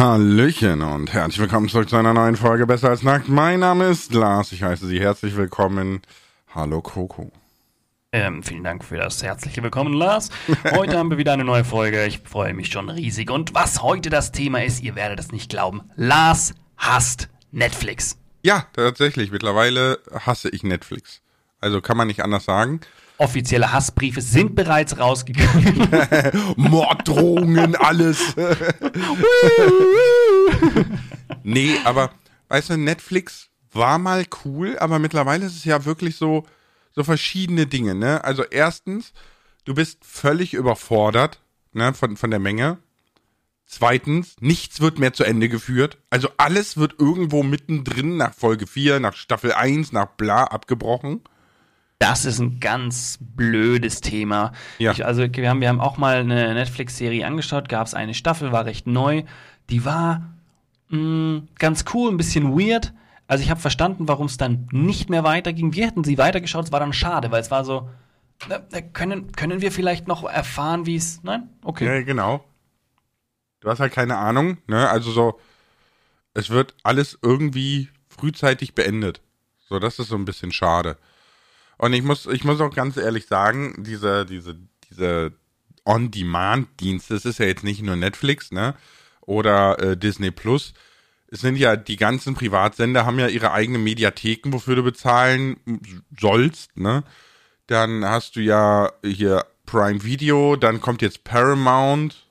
Hallöchen und herzlich willkommen zurück zu einer neuen Folge Besser als Nackt. Mein Name ist Lars, ich heiße Sie herzlich willkommen. Hallo Coco. Ähm, vielen Dank für das herzliche Willkommen, Lars. Heute haben wir wieder eine neue Folge. Ich freue mich schon riesig. Und was heute das Thema ist, ihr werdet es nicht glauben. Lars hasst Netflix. Ja, tatsächlich. Mittlerweile hasse ich Netflix. Also kann man nicht anders sagen. Offizielle Hassbriefe sind bereits rausgegangen. Morddrohungen, alles. nee, aber weißt du, Netflix war mal cool, aber mittlerweile ist es ja wirklich so, so verschiedene Dinge, ne? Also erstens, du bist völlig überfordert, ne, von, von der Menge. Zweitens, nichts wird mehr zu Ende geführt. Also alles wird irgendwo mittendrin nach Folge 4, nach Staffel 1, nach bla abgebrochen. Das ist ein ganz blödes Thema. Ja. Ich, also wir haben, wir haben auch mal eine Netflix-Serie angeschaut, gab es eine Staffel, war recht neu. Die war mh, mm, ganz cool, ein bisschen weird. Also ich habe verstanden, warum es dann nicht mehr weiterging. Wir hätten sie weitergeschaut, es war dann schade, weil es war so, äh, können, können wir vielleicht noch erfahren, wie es. Nein? Okay. Ja, genau. Du hast halt keine Ahnung, ne? Also so, es wird alles irgendwie frühzeitig beendet. So, das ist so ein bisschen schade. Und ich muss, ich muss auch ganz ehrlich sagen, diese, diese, diese On-Demand-Dienste, es ist ja jetzt nicht nur Netflix, ne? Oder äh, Disney Plus. Es sind ja die ganzen Privatsender haben ja ihre eigenen Mediatheken, wofür du bezahlen sollst, ne? Dann hast du ja hier Prime Video, dann kommt jetzt Paramount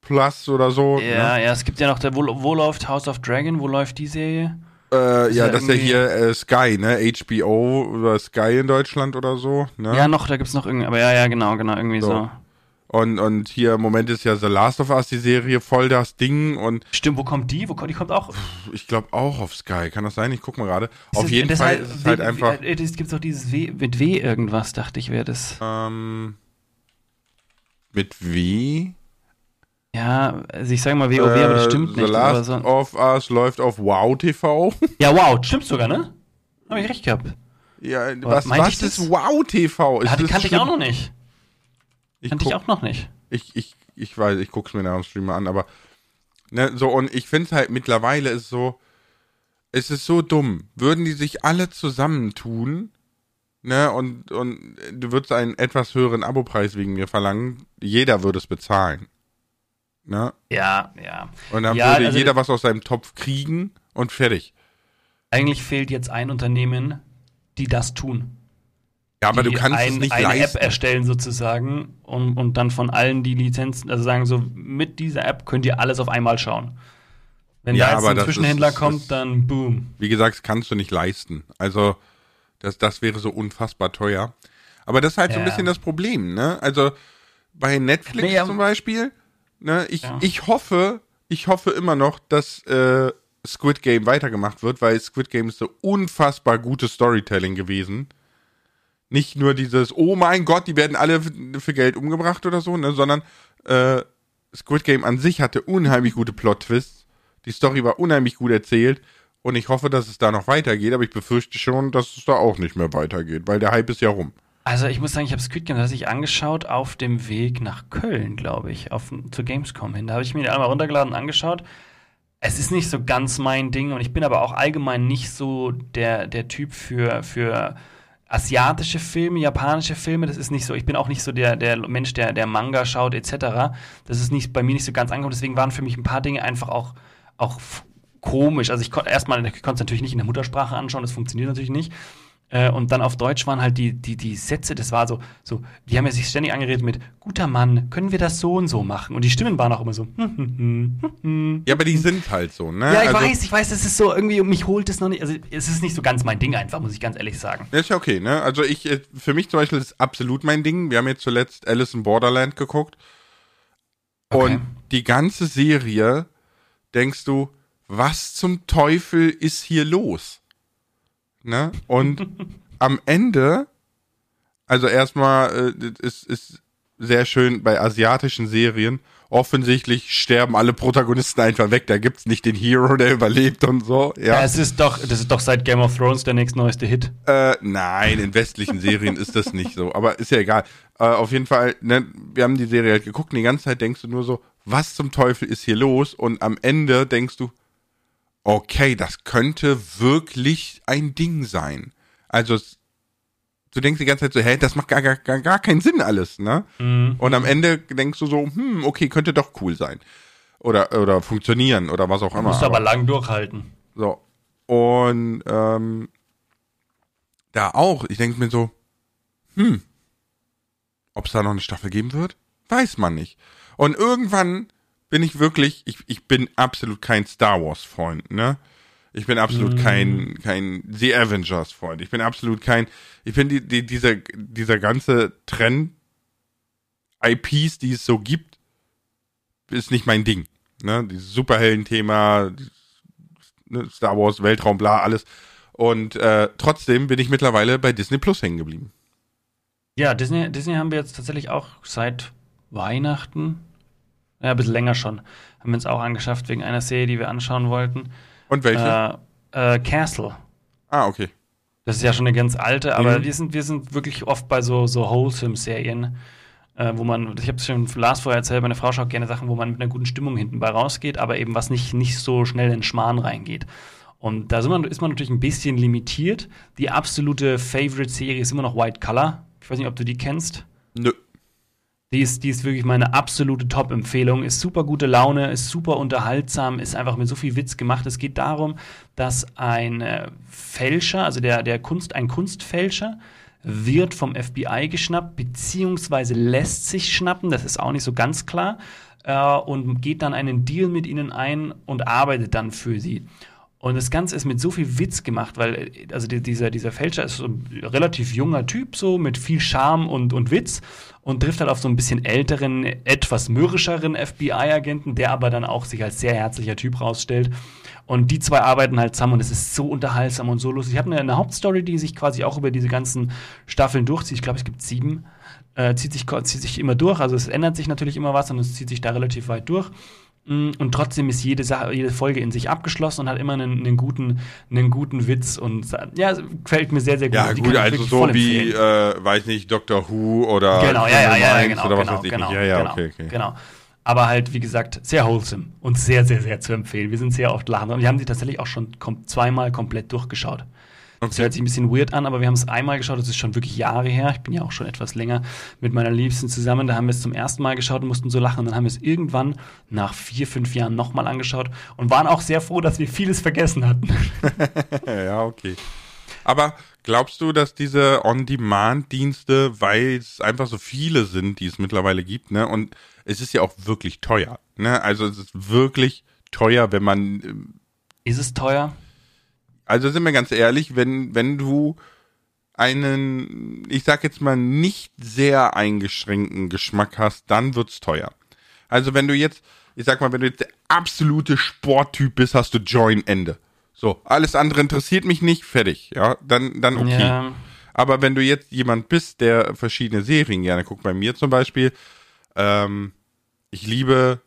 Plus oder so. Ja, ne? ja, es gibt ja noch der, wo, wo läuft House of Dragon, wo läuft die Serie? Äh, ja, das ist ja hier äh, Sky, ne? HBO oder Sky in Deutschland oder so. Ne? Ja, noch, da gibt's noch irgendwie, aber ja, ja, genau, genau, irgendwie so. so. Und, und hier im Moment ist ja The Last of Us die Serie voll das Ding und. Stimmt, wo kommt die? Wo kommt die kommt auch? Ich glaube auch auf Sky. Kann das sein? Ich guck mal gerade. Auf jeden Fall halt, ist es halt einfach. Es gibt doch dieses w, mit W irgendwas, dachte ich, wäre das. Ähm, mit W? Ja, also ich sage mal WoW, äh, aber das stimmt The nicht. Last so. of Us läuft auf Wow TV. Ja, wow, stimmt sogar, ne? Habe ich recht gehabt. Ja, was, was ist Wow TV? Ist ja, kannte ich auch noch nicht. Ich kannte ich auch noch nicht. Ich, ich, ich weiß, ich guck's mir nach dem Stream mal an, aber ne, so und ich finde halt mittlerweile ist so, es ist so dumm. Würden die sich alle zusammentun, ne, und, und du würdest einen etwas höheren Abopreis wegen mir verlangen, jeder würde es bezahlen. Ne? Ja, ja. Und dann ja, würde also jeder was aus seinem Topf kriegen und fertig. Eigentlich fehlt jetzt ein Unternehmen, die das tun. Ja, aber du kannst ein, es nicht eine leisten. App erstellen sozusagen und, und dann von allen die Lizenzen, also sagen so, mit dieser App könnt ihr alles auf einmal schauen. Wenn ja, da jetzt ein Zwischenhändler ist, kommt, ist, dann boom. Wie gesagt, das kannst du nicht leisten. Also, das, das wäre so unfassbar teuer. Aber das ist halt ja. so ein bisschen das Problem, ne? Also, bei Netflix nee, zum Beispiel, Ne, ich, ja. ich hoffe, ich hoffe immer noch, dass äh, Squid Game weitergemacht wird, weil Squid Game ist so unfassbar gutes Storytelling gewesen. Nicht nur dieses, oh mein Gott, die werden alle für Geld umgebracht oder so, ne, sondern äh, Squid Game an sich hatte unheimlich gute Plot-Twists. Die Story war unheimlich gut erzählt und ich hoffe, dass es da noch weitergeht, aber ich befürchte schon, dass es da auch nicht mehr weitergeht, weil der Hype ist ja rum. Also ich muss sagen, ich habe Squid Game tatsächlich angeschaut auf dem Weg nach Köln, glaube ich, auf, zur Gamescom hin. Da habe ich mir die einmal runtergeladen und angeschaut. Es ist nicht so ganz mein Ding und ich bin aber auch allgemein nicht so der, der Typ für, für asiatische Filme, japanische Filme. Das ist nicht so, ich bin auch nicht so der, der Mensch, der, der Manga schaut etc. Das ist nicht, bei mir nicht so ganz angekommen. Deswegen waren für mich ein paar Dinge einfach auch, auch komisch. Also ich konnte erstmal, ich konnte es natürlich nicht in der Muttersprache anschauen, das funktioniert natürlich nicht. Äh, und dann auf Deutsch waren halt die, die, die Sätze, das war so, so, die haben ja sich ständig angeredet mit, guter Mann, können wir das so und so machen? Und die Stimmen waren auch immer so, Ja, aber die sind halt so, ne? Ja, ich also, weiß, ich weiß, es ist so, irgendwie, mich holt es noch nicht, also es ist nicht so ganz mein Ding einfach, muss ich ganz ehrlich sagen. ist ja okay, ne? Also ich, äh, für mich zum Beispiel ist absolut mein Ding. Wir haben jetzt zuletzt Alice in Borderland geguckt. Okay. Und die ganze Serie denkst du, was zum Teufel ist hier los? Ne? Und am Ende, also erstmal äh, ist, ist sehr schön bei asiatischen Serien. Offensichtlich sterben alle Protagonisten einfach weg. Da gibt's nicht den Hero, der überlebt und so. Ja, ja es ist doch, das ist doch seit Game of Thrones der nächstneueste Hit. Äh, nein, in westlichen Serien ist das nicht so. Aber ist ja egal. Äh, auf jeden Fall, ne, wir haben die Serie halt geguckt und die ganze Zeit denkst du nur so, was zum Teufel ist hier los? Und am Ende denkst du, okay, das könnte wirklich ein Ding sein. Also du denkst die ganze Zeit so, hä, das macht gar, gar, gar keinen Sinn alles, ne? Mhm. Und am Ende denkst du so, hm, okay, könnte doch cool sein. Oder, oder funktionieren oder was auch immer. Musst aber, aber lang durchhalten. So. Und ähm, da auch, ich denke mir so, hm, ob es da noch eine Staffel geben wird, weiß man nicht. Und irgendwann bin ich wirklich, ich, ich bin absolut kein Star Wars-Freund, ne? Ich bin absolut mm. kein, kein The Avengers-Freund. Ich bin absolut kein, ich finde die, die, dieser, dieser ganze Trend, IPs, die es so gibt, ist nicht mein Ding. Ne? Dieses Superhelden-Thema, ne? Star Wars, Weltraum, bla, alles. Und äh, trotzdem bin ich mittlerweile bei Disney Plus hängen geblieben. Ja, Disney, Disney haben wir jetzt tatsächlich auch seit Weihnachten, ja, ein bisschen länger schon, haben wir uns auch angeschafft wegen einer Serie, die wir anschauen wollten. Und welche? Äh, äh, Castle. Ah, okay. Das ist ja schon eine ganz alte, aber mhm. wir, sind, wir sind wirklich oft bei so, so Wholesome-Serien, äh, wo man, ich habe es schon Lars vorher erzählt, meine Frau schaut gerne Sachen, wo man mit einer guten Stimmung hinten bei rausgeht, aber eben was nicht, nicht so schnell in Schmarrn reingeht. Und da man, ist man natürlich ein bisschen limitiert. Die absolute Favorite-Serie ist immer noch White Color. Ich weiß nicht, ob du die kennst. Nö. Die ist, die ist wirklich meine absolute Top-Empfehlung. Ist super gute Laune, ist super unterhaltsam, ist einfach mit so viel Witz gemacht. Es geht darum, dass ein äh, Fälscher, also der, der Kunst, ein Kunstfälscher, wird vom FBI geschnappt, beziehungsweise lässt sich schnappen, das ist auch nicht so ganz klar, äh, und geht dann einen Deal mit ihnen ein und arbeitet dann für sie. Und das Ganze ist mit so viel Witz gemacht, weil also dieser, dieser Fälscher ist so ein relativ junger Typ, so mit viel Charme und, und Witz und trifft halt auf so ein bisschen älteren, etwas mürrischeren FBI-Agenten, der aber dann auch sich als sehr herzlicher Typ rausstellt. Und die zwei arbeiten halt zusammen und es ist so unterhaltsam und so lustig. Ich habe eine, eine, Hauptstory, die sich quasi auch über diese ganzen Staffeln durchzieht. Ich glaube, es gibt sieben. Äh, zieht, sich, zieht sich immer durch. Also es ändert sich natürlich immer was und es zieht sich da relativ weit durch. Mm, und trotzdem ist jede, Sache, jede Folge in sich abgeschlossen und hat immer einen, einen, guten, einen guten Witz und ja, gefällt mir sehr, sehr gut. Ja, gut, also so wie, äh, weiß nicht, Doctor Who oder genau, ja, ja, ja, genau, oder was genau, weiß ich genau, nicht. Ja, ja, genau, okay, okay. Genau. Aber halt, wie gesagt, sehr wholesome und sehr, sehr, sehr zu empfehlen. Wir sind sehr oft lachen und wir haben sie tatsächlich auch schon kom zweimal komplett durchgeschaut. Das hört sich ein bisschen weird an, aber wir haben es einmal geschaut, das ist schon wirklich Jahre her. Ich bin ja auch schon etwas länger mit meiner Liebsten zusammen. Da haben wir es zum ersten Mal geschaut und mussten so lachen. Und dann haben wir es irgendwann nach vier, fünf Jahren nochmal angeschaut und waren auch sehr froh, dass wir vieles vergessen hatten. ja, okay. Aber glaubst du, dass diese On-Demand-Dienste, weil es einfach so viele sind, die es mittlerweile gibt, ne, und es ist ja auch wirklich teuer, ne, also es ist wirklich teuer, wenn man. Ähm, ist es teuer? Also sind wir ganz ehrlich, wenn, wenn du einen, ich sag jetzt mal, nicht sehr eingeschränkten Geschmack hast, dann wird's teuer. Also wenn du jetzt, ich sag mal, wenn du jetzt der absolute Sporttyp bist, hast du Join Ende. So, alles andere interessiert mich nicht, fertig, ja, dann, dann okay. Ja. Aber wenn du jetzt jemand bist, der verschiedene Serien gerne guckt, bei mir zum Beispiel, ähm, ich liebe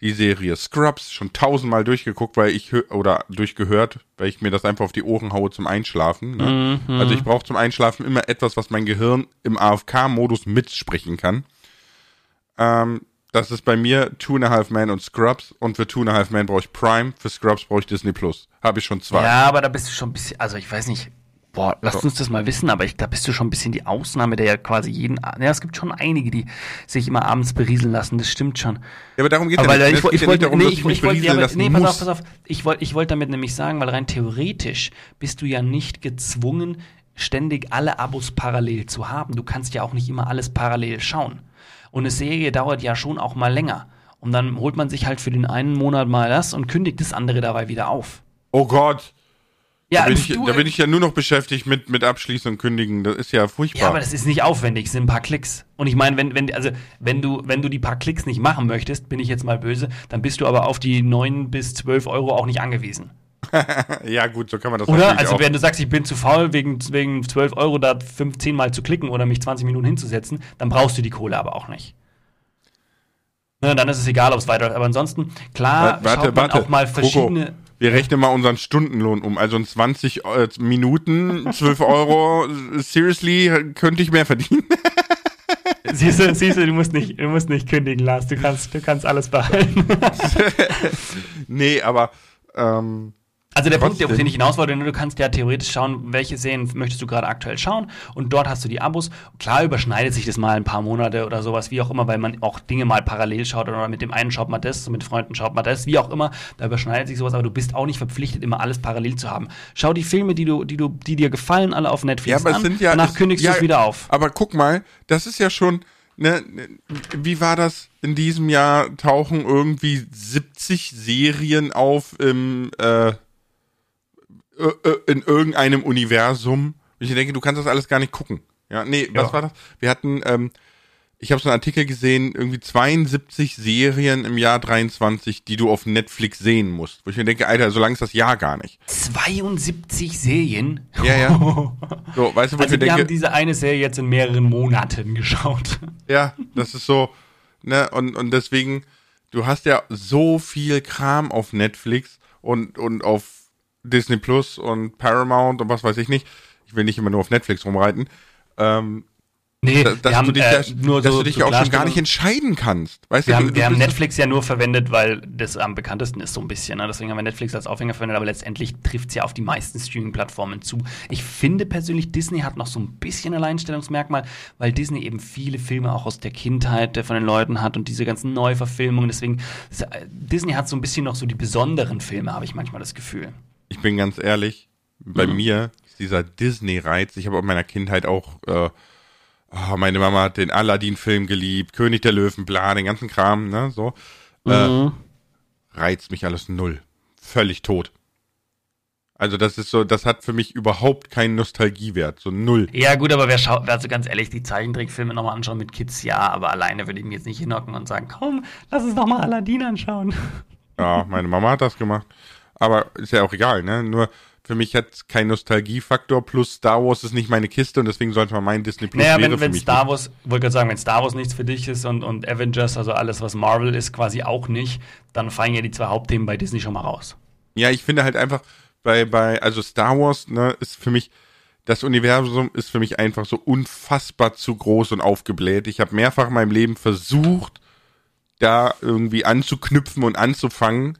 die Serie Scrubs schon tausendmal durchgeguckt, weil ich oder durchgehört, weil ich mir das einfach auf die Ohren haue zum Einschlafen. Ne? Mhm. Also ich brauche zum Einschlafen immer etwas, was mein Gehirn im AFK-Modus mitsprechen kann. Ähm, das ist bei mir Two and a Half Man und Scrubs und für Two and a Half Man brauche ich Prime, für Scrubs brauche ich Disney Plus. Habe ich schon zwei. Ja, aber da bist du schon ein bisschen, also ich weiß nicht, Boah, lass uns das mal wissen, aber ich glaube, bist du schon ein bisschen die Ausnahme, der ja quasi jeden. Ja, es gibt schon einige, die sich immer abends berieseln lassen, das stimmt schon. Ja, aber darum geht es ja nicht. Ich, ich, ich wollte, nee, ich, ich wollte, ja, nee, pass auf, pass auf. Ich wollte, ich wollte damit nämlich sagen, weil rein theoretisch bist du ja nicht gezwungen, ständig alle Abos parallel zu haben. Du kannst ja auch nicht immer alles parallel schauen. Und eine Serie dauert ja schon auch mal länger. Und dann holt man sich halt für den einen Monat mal das und kündigt das andere dabei wieder auf. Oh Gott. Ja, da, bin ich, du, da bin ich ja nur noch beschäftigt mit, mit Abschließen und Kündigen. Das ist ja furchtbar. Ja, aber das ist nicht aufwendig, es sind ein paar Klicks. Und ich meine, wenn, wenn, also, wenn du, wenn du die paar Klicks nicht machen möchtest, bin ich jetzt mal böse, dann bist du aber auf die 9 bis 12 Euro auch nicht angewiesen. ja, gut, so kann man das Oder? Also, auch. wenn du sagst, ich bin zu faul, wegen, wegen 12 Euro da 15 Mal zu klicken oder mich 20 Minuten hinzusetzen, dann brauchst du die Kohle aber auch nicht. Ne, dann ist es egal, ob es weiter. Aber ansonsten, klar, warte, schaut man warte, auch mal verschiedene. Coco, wir rechnen mal unseren Stundenlohn um. Also in 20 äh, Minuten, 12 Euro. seriously, könnte ich mehr verdienen? siehst du, siehst du, du musst nicht, du musst nicht kündigen, Lars. Du kannst, du kannst alles behalten. nee, aber ähm, also der. Punkt, auf den ich hinaus wollte, du kannst ja theoretisch schauen, welche Serien möchtest du gerade aktuell schauen und dort hast du die Abos. Klar überschneidet sich das mal ein paar Monate oder sowas, wie auch immer, weil man auch Dinge mal parallel schaut oder mit dem einen schaut man das, mit Freunden schaut man das, wie auch immer, da überschneidet sich sowas, aber du bist auch nicht verpflichtet, immer alles parallel zu haben. Schau die Filme, die du, die du, die dir gefallen, alle auf Netflix ja, aber an, sind ja, danach kündigst ja, du es wieder auf. Aber guck mal, das ist ja schon, ne, wie war das? In diesem Jahr tauchen irgendwie 70 Serien auf im, äh, in irgendeinem Universum. Und ich denke, du kannst das alles gar nicht gucken. Ja, nee, was ja. war das? Wir hatten, ähm, ich habe so einen Artikel gesehen, irgendwie 72 Serien im Jahr 23, die du auf Netflix sehen musst. Wo ich mir denke, Alter, so lang ist das Jahr gar nicht. 72 Serien? Ja, ja. So, weißt du, wo also ich wir denke, haben diese eine Serie jetzt in mehreren Monaten geschaut. Ja, das ist so, ne, und, und deswegen, du hast ja so viel Kram auf Netflix und, und auf Disney Plus und Paramount und was weiß ich nicht. Ich will nicht immer nur auf Netflix rumreiten. Ähm, Nee, dass, dass haben, du dich, äh, nur dass so du dich auch schon gar nicht entscheiden kannst. Weißt wir du, haben, du, wir haben Netflix ja nur verwendet, weil das am bekanntesten ist so ein bisschen. Ne? Deswegen haben wir Netflix als Aufhänger verwendet, aber letztendlich trifft es ja auf die meisten Streaming-Plattformen zu. Ich finde persönlich, Disney hat noch so ein bisschen Alleinstellungsmerkmal, weil Disney eben viele Filme auch aus der Kindheit von den Leuten hat und diese ganzen Neuverfilmungen. Deswegen, Disney hat so ein bisschen noch so die besonderen Filme, habe ich manchmal das Gefühl ich bin ganz ehrlich, bei mhm. mir ist dieser Disney-Reiz, ich habe in meiner Kindheit auch, äh, oh, meine Mama hat den Aladdin-Film geliebt, König der Löwen, bla, den ganzen Kram, ne, so. Äh, mhm. Äh, reizt mich alles null. Völlig tot. Also das ist so, das hat für mich überhaupt keinen Nostalgiewert, so null. Ja gut, aber wer schaut, also ganz ehrlich, die Zeichentrickfilme nochmal anschauen mit Kids, ja, aber alleine würde ich mir jetzt nicht hinhocken und sagen, komm, lass uns doch mal Aladdin anschauen. Ja, meine Mama hat das gemacht. Aber ist ja auch egal, ne? Nur für mich hat es keinen Nostalgiefaktor, plus Star Wars ist nicht meine Kiste und deswegen sollte man meinen Disney Plus naja, wenn, wenn Star Wars, wollte gerade sagen, wenn Star Wars nichts für dich ist und, und Avengers, also alles, was Marvel ist, quasi auch nicht, dann fallen ja die zwei Hauptthemen bei Disney schon mal raus. Ja, ich finde halt einfach, bei, bei, also Star Wars, ne, ist für mich, das Universum ist für mich einfach so unfassbar zu groß und aufgebläht. Ich habe mehrfach in meinem Leben versucht, da irgendwie anzuknüpfen und anzufangen,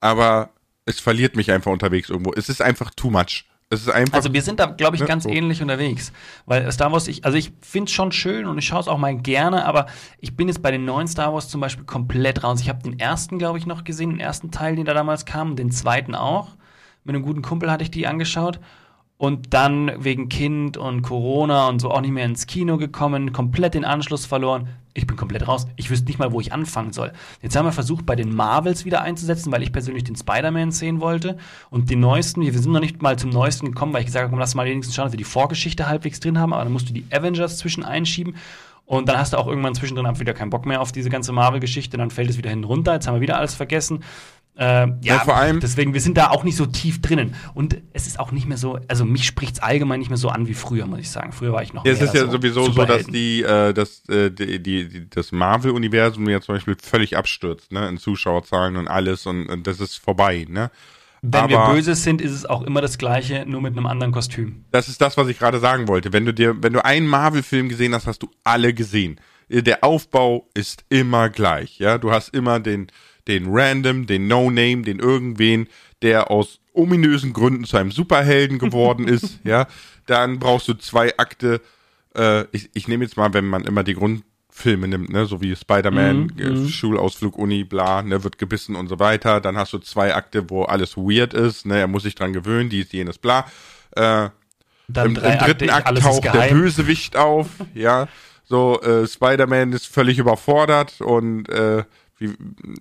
aber es verliert mich einfach unterwegs irgendwo. Es ist einfach too much. Es ist einfach, also wir sind da, glaube ich, ne? ganz so. ähnlich unterwegs. Weil Star Wars, ich, also ich finde es schon schön und ich schaue es auch mal gerne, aber ich bin jetzt bei den neuen Star Wars zum Beispiel komplett raus. Ich habe den ersten, glaube ich, noch gesehen, den ersten Teil, den da damals kam, den zweiten auch. Mit einem guten Kumpel hatte ich die angeschaut und dann wegen Kind und Corona und so auch nicht mehr ins Kino gekommen, komplett den Anschluss verloren. Ich bin komplett raus. Ich wüsste nicht mal, wo ich anfangen soll. Jetzt haben wir versucht, bei den Marvels wieder einzusetzen, weil ich persönlich den Spider-Man sehen wollte. Und den neuesten, wir sind noch nicht mal zum neuesten gekommen, weil ich gesagt habe, komm, lass mal wenigstens schauen, dass wir die Vorgeschichte halbwegs drin haben. Aber dann musst du die Avengers zwischen einschieben. Und dann hast du auch irgendwann zwischendrin ab wieder keinen Bock mehr auf diese ganze Marvel-Geschichte. Dann fällt es wieder hinten runter. Jetzt haben wir wieder alles vergessen. Äh, ja, ja, vor allem. Deswegen, wir sind da auch nicht so tief drinnen. Und es ist auch nicht mehr so, also mich spricht es allgemein nicht mehr so an wie früher, muss ich sagen. Früher war ich noch. Ja, es ist ja so sowieso so, dass die, äh, dass, äh, die, die, die, das Marvel-Universum ja zum Beispiel völlig abstürzt, ne, in Zuschauerzahlen und alles und, und das ist vorbei, ne. Wenn Aber wir böse sind, ist es auch immer das Gleiche, nur mit einem anderen Kostüm. Das ist das, was ich gerade sagen wollte. Wenn du dir, wenn du einen Marvel-Film gesehen hast, hast du alle gesehen. Der Aufbau ist immer gleich, ja. Du hast immer den, den Random, den No-Name, den irgendwen, der aus ominösen Gründen zu einem Superhelden geworden ist, ja, dann brauchst du zwei Akte. Äh, ich, ich nehme jetzt mal, wenn man immer die Grundfilme nimmt, ne, so wie Spider-Man, mm, äh, Schulausflug, Uni, bla, ne, wird gebissen und so weiter. Dann hast du zwei Akte, wo alles weird ist, ne, er muss sich dran gewöhnen, dies, jenes, bla. Äh, Im, im, dritten Akte, Akt taucht der Bösewicht auf, ja. So, äh, Spider-Man ist völlig überfordert und äh, wie,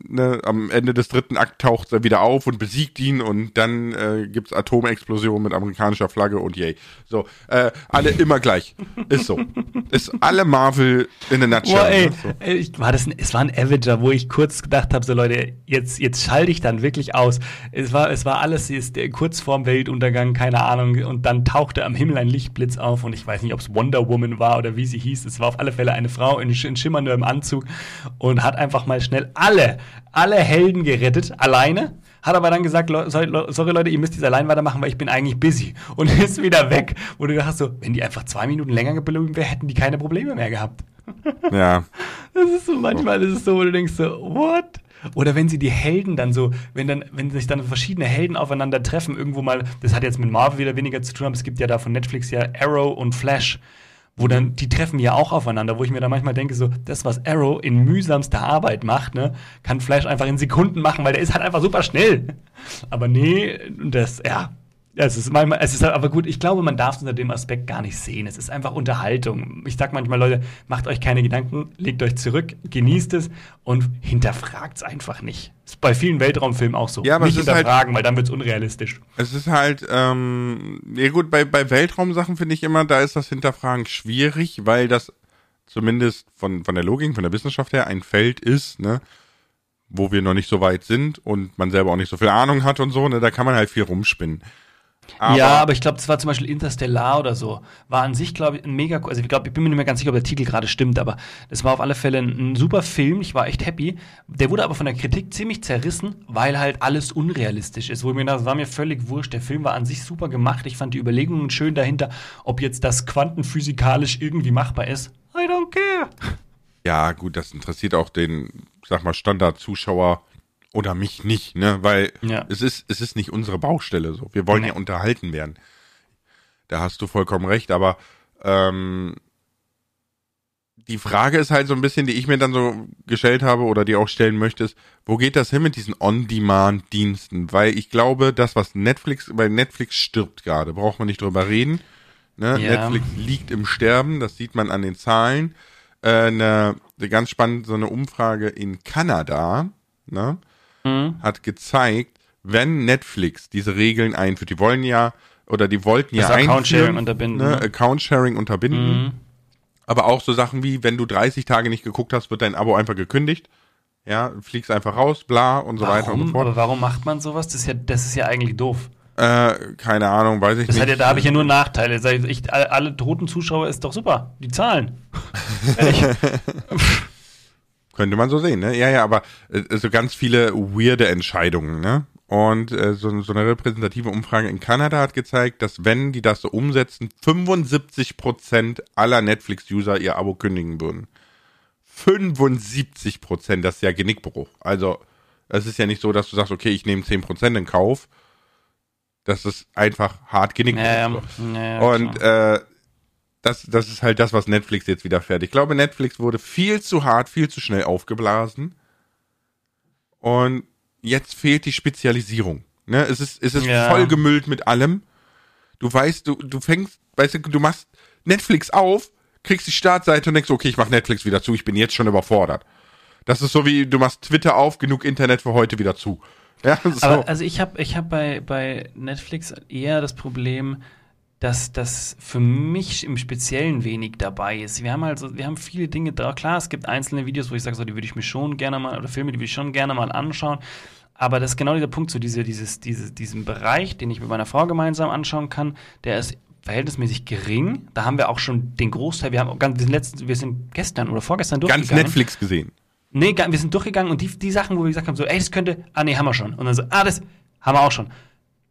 ne, am Ende des dritten Akt taucht er wieder auf und besiegt ihn und dann äh, gibt's Atomexplosion mit amerikanischer Flagge und yay. So, äh, alle immer gleich. Ist so. Ist alle Marvel in a nutshell. Boah, ey, ne? so. ich, war das ein, es war ein Avenger, wo ich kurz gedacht habe, so Leute, jetzt, jetzt schalte ich dann wirklich aus. Es war, es war alles ist, kurz vorm Weltuntergang, keine Ahnung, und dann tauchte am Himmel ein Lichtblitz auf und ich weiß nicht, ob es Wonder Woman war oder wie sie hieß. Es war auf alle Fälle eine Frau in, in schimmerndem Anzug und hat einfach mal schnell alle, alle Helden gerettet, alleine. Hat aber dann gesagt, sorry Leute, ihr müsst jetzt allein weitermachen, weil ich bin eigentlich busy. Und ist wieder weg. Wo du dachtest so, wenn die einfach zwei Minuten länger geblieben wäre, hätten die keine Probleme mehr gehabt. Ja. Das ist so, manchmal ist es so, wo du denkst so, what? Oder wenn sie die Helden dann so, wenn dann, wenn sich dann verschiedene Helden aufeinander treffen, irgendwo mal, das hat jetzt mit Marvel wieder weniger zu tun, aber es gibt ja da von Netflix ja Arrow und Flash wo dann, die treffen ja auch aufeinander, wo ich mir dann manchmal denke, so, das, was Arrow in mühsamster Arbeit macht, ne, kann Flash einfach in Sekunden machen, weil der ist halt einfach super schnell. Aber nee, das, ja, es ist manchmal, es ist aber gut, ich glaube, man darf es unter dem Aspekt gar nicht sehen. Es ist einfach Unterhaltung. Ich sag manchmal, Leute, macht euch keine Gedanken, legt euch zurück, genießt es und hinterfragt es einfach nicht. Ist bei vielen Weltraumfilmen auch so. Ja, aber nicht es ist halt hinterfragen, halt, weil dann wird es unrealistisch. Es ist halt, ähm, ja gut, bei, bei Weltraumsachen finde ich immer, da ist das Hinterfragen schwierig, weil das zumindest von, von der Logik, von der Wissenschaft her ein Feld ist, ne, wo wir noch nicht so weit sind und man selber auch nicht so viel Ahnung hat und so, ne, da kann man halt viel rumspinnen. Aber ja, aber ich glaube, das war zum Beispiel Interstellar oder so. War an sich, glaube ich, ein mega, also ich glaube, ich bin mir nicht mehr ganz sicher, ob der Titel gerade stimmt, aber das war auf alle Fälle ein, ein, super Film. Ich war echt happy. Der wurde aber von der Kritik ziemlich zerrissen, weil halt alles unrealistisch ist. Wo ich mir das war mir völlig wurscht. Der Film war an sich super gemacht. Ich fand die Überlegungen schön dahinter, ob jetzt das quantenphysikalisch irgendwie machbar ist. I don't care. Ja, gut, das interessiert auch den, sag mal, Standard-Zuschauer oder mich nicht, ne? Weil ja. es ist, es ist nicht unsere Baustelle so. Wir wollen nee. ja unterhalten werden. Da hast du vollkommen recht, aber ähm, die Frage ist halt so ein bisschen, die ich mir dann so gestellt habe oder die auch stellen möchte, ist, wo geht das hin mit diesen On-Demand-Diensten? Weil ich glaube, das, was Netflix, weil Netflix stirbt gerade, braucht man nicht drüber reden. Ne? Ja. Netflix liegt im Sterben, das sieht man an den Zahlen. Äh, eine, eine ganz spannend, so eine Umfrage in Kanada, ne? Mhm. hat gezeigt, wenn Netflix diese Regeln einführt, die wollen ja oder die wollten ja einführen, Account-Sharing unterbinden, ne, ne? Account-Sharing unterbinden, mhm. aber auch so Sachen wie, wenn du 30 Tage nicht geguckt hast, wird dein Abo einfach gekündigt. Ja, fliegst einfach raus, bla und so warum? weiter und so fort. Aber warum macht man sowas? Das ist ja, das ist ja eigentlich doof. Äh, keine Ahnung, weiß ich das nicht. Ja, da habe ich ja nur Nachteile. Ich, alle toten Zuschauer ist doch super. Die zahlen. Könnte man so sehen, ne? Ja, ja, aber äh, so ganz viele weirde Entscheidungen, ne? Und äh, so, so eine repräsentative Umfrage in Kanada hat gezeigt, dass wenn die das so umsetzen, 75% aller Netflix-User ihr Abo kündigen würden. 75% das ist ja Genickbruch. Also, es ist ja nicht so, dass du sagst, okay, ich nehme 10% in Kauf. Das ist einfach hart Genickbruch. Ja, ja, Und äh, das, das ist halt das, was Netflix jetzt wieder fährt. Ich glaube, Netflix wurde viel zu hart, viel zu schnell aufgeblasen. Und jetzt fehlt die Spezialisierung. Ne? Es ist, es ist ja. vollgemüllt mit allem. Du weißt, du, du fängst, weißt du, du machst Netflix auf, kriegst die Startseite und denkst, okay, ich mach Netflix wieder zu, ich bin jetzt schon überfordert. Das ist so wie, du machst Twitter auf, genug Internet für heute wieder zu. Ja, so. Aber also ich habe ich hab bei, bei Netflix eher das Problem, dass das für mich im Speziellen wenig dabei ist. Wir haben also, wir haben viele Dinge da. Klar, es gibt einzelne Videos, wo ich sage, so, die würde ich mir schon gerne mal, oder Filme, die würde ich schon gerne mal anschauen. Aber das ist genau dieser Punkt, so diese, dieses, diese, diesen Bereich, den ich mit meiner Frau gemeinsam anschauen kann, der ist verhältnismäßig gering. Da haben wir auch schon den Großteil, wir haben ganz, wir sind letztens, wir sind gestern oder vorgestern durchgegangen. Ganz Netflix gesehen. Nee, wir sind durchgegangen und die, die Sachen, wo wir gesagt haben, so, ey, das könnte, ah nee, haben wir schon. Und dann so, ah, das haben wir auch schon.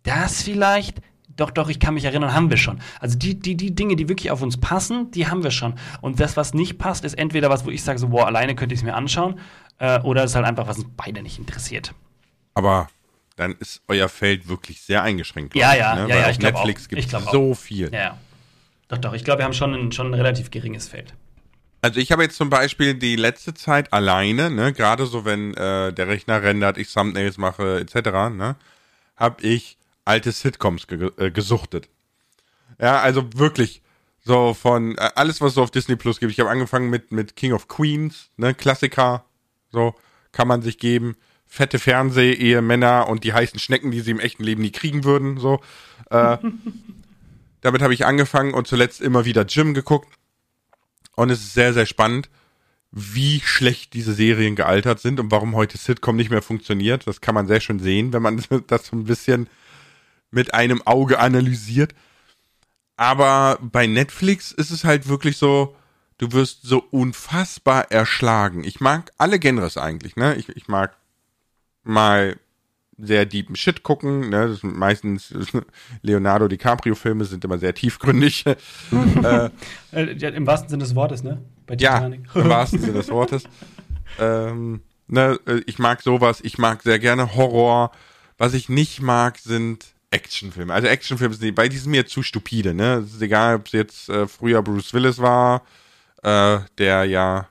Das vielleicht, doch, doch, ich kann mich erinnern, haben wir schon. Also die, die, die Dinge, die wirklich auf uns passen, die haben wir schon. Und das, was nicht passt, ist entweder was, wo ich sage, so, boah, alleine könnte ich es mir anschauen, äh, oder es ist halt einfach, was uns beide nicht interessiert. Aber dann ist euer Feld wirklich sehr eingeschränkt. Ja, ja, ne? ja, Weil ja. auf Netflix gibt es so viel. Ja, ja. Doch, doch, ich glaube, wir haben schon ein, schon ein relativ geringes Feld. Also ich habe jetzt zum Beispiel die letzte Zeit alleine, ne, gerade so wenn äh, der Rechner rendert, ich Thumbnails mache etc., ne, habe ich alte Sitcoms ge äh, gesuchtet. Ja, also wirklich so von äh, alles, was es so auf Disney Plus gibt. Ich habe angefangen mit mit King of Queens, ne, Klassiker, so kann man sich geben. Fette Fernseh, Männer und die heißen Schnecken, die sie im echten Leben nie kriegen würden. So. Äh, damit habe ich angefangen und zuletzt immer wieder Jim geguckt. Und es ist sehr, sehr spannend, wie schlecht diese Serien gealtert sind und warum heute Sitcom nicht mehr funktioniert. Das kann man sehr schön sehen, wenn man das so ein bisschen mit einem Auge analysiert. Aber bei Netflix ist es halt wirklich so, du wirst so unfassbar erschlagen. Ich mag alle Genres eigentlich, ne? Ich, ich mag mal sehr deepen Shit gucken, ne? Das sind meistens Leonardo DiCaprio-Filme sind immer sehr tiefgründig. äh, Im wahrsten Sinne des Wortes, ne? Bei Titanic. Ja, im wahrsten Sinne des Wortes. ähm, ne, äh, ich mag sowas, ich mag sehr gerne Horror. Was ich nicht mag, sind Actionfilme. Also Actionfilme sind, bei die mir zu stupide, ne? Es ist egal, ob es jetzt äh, früher Bruce Willis war, äh, der ja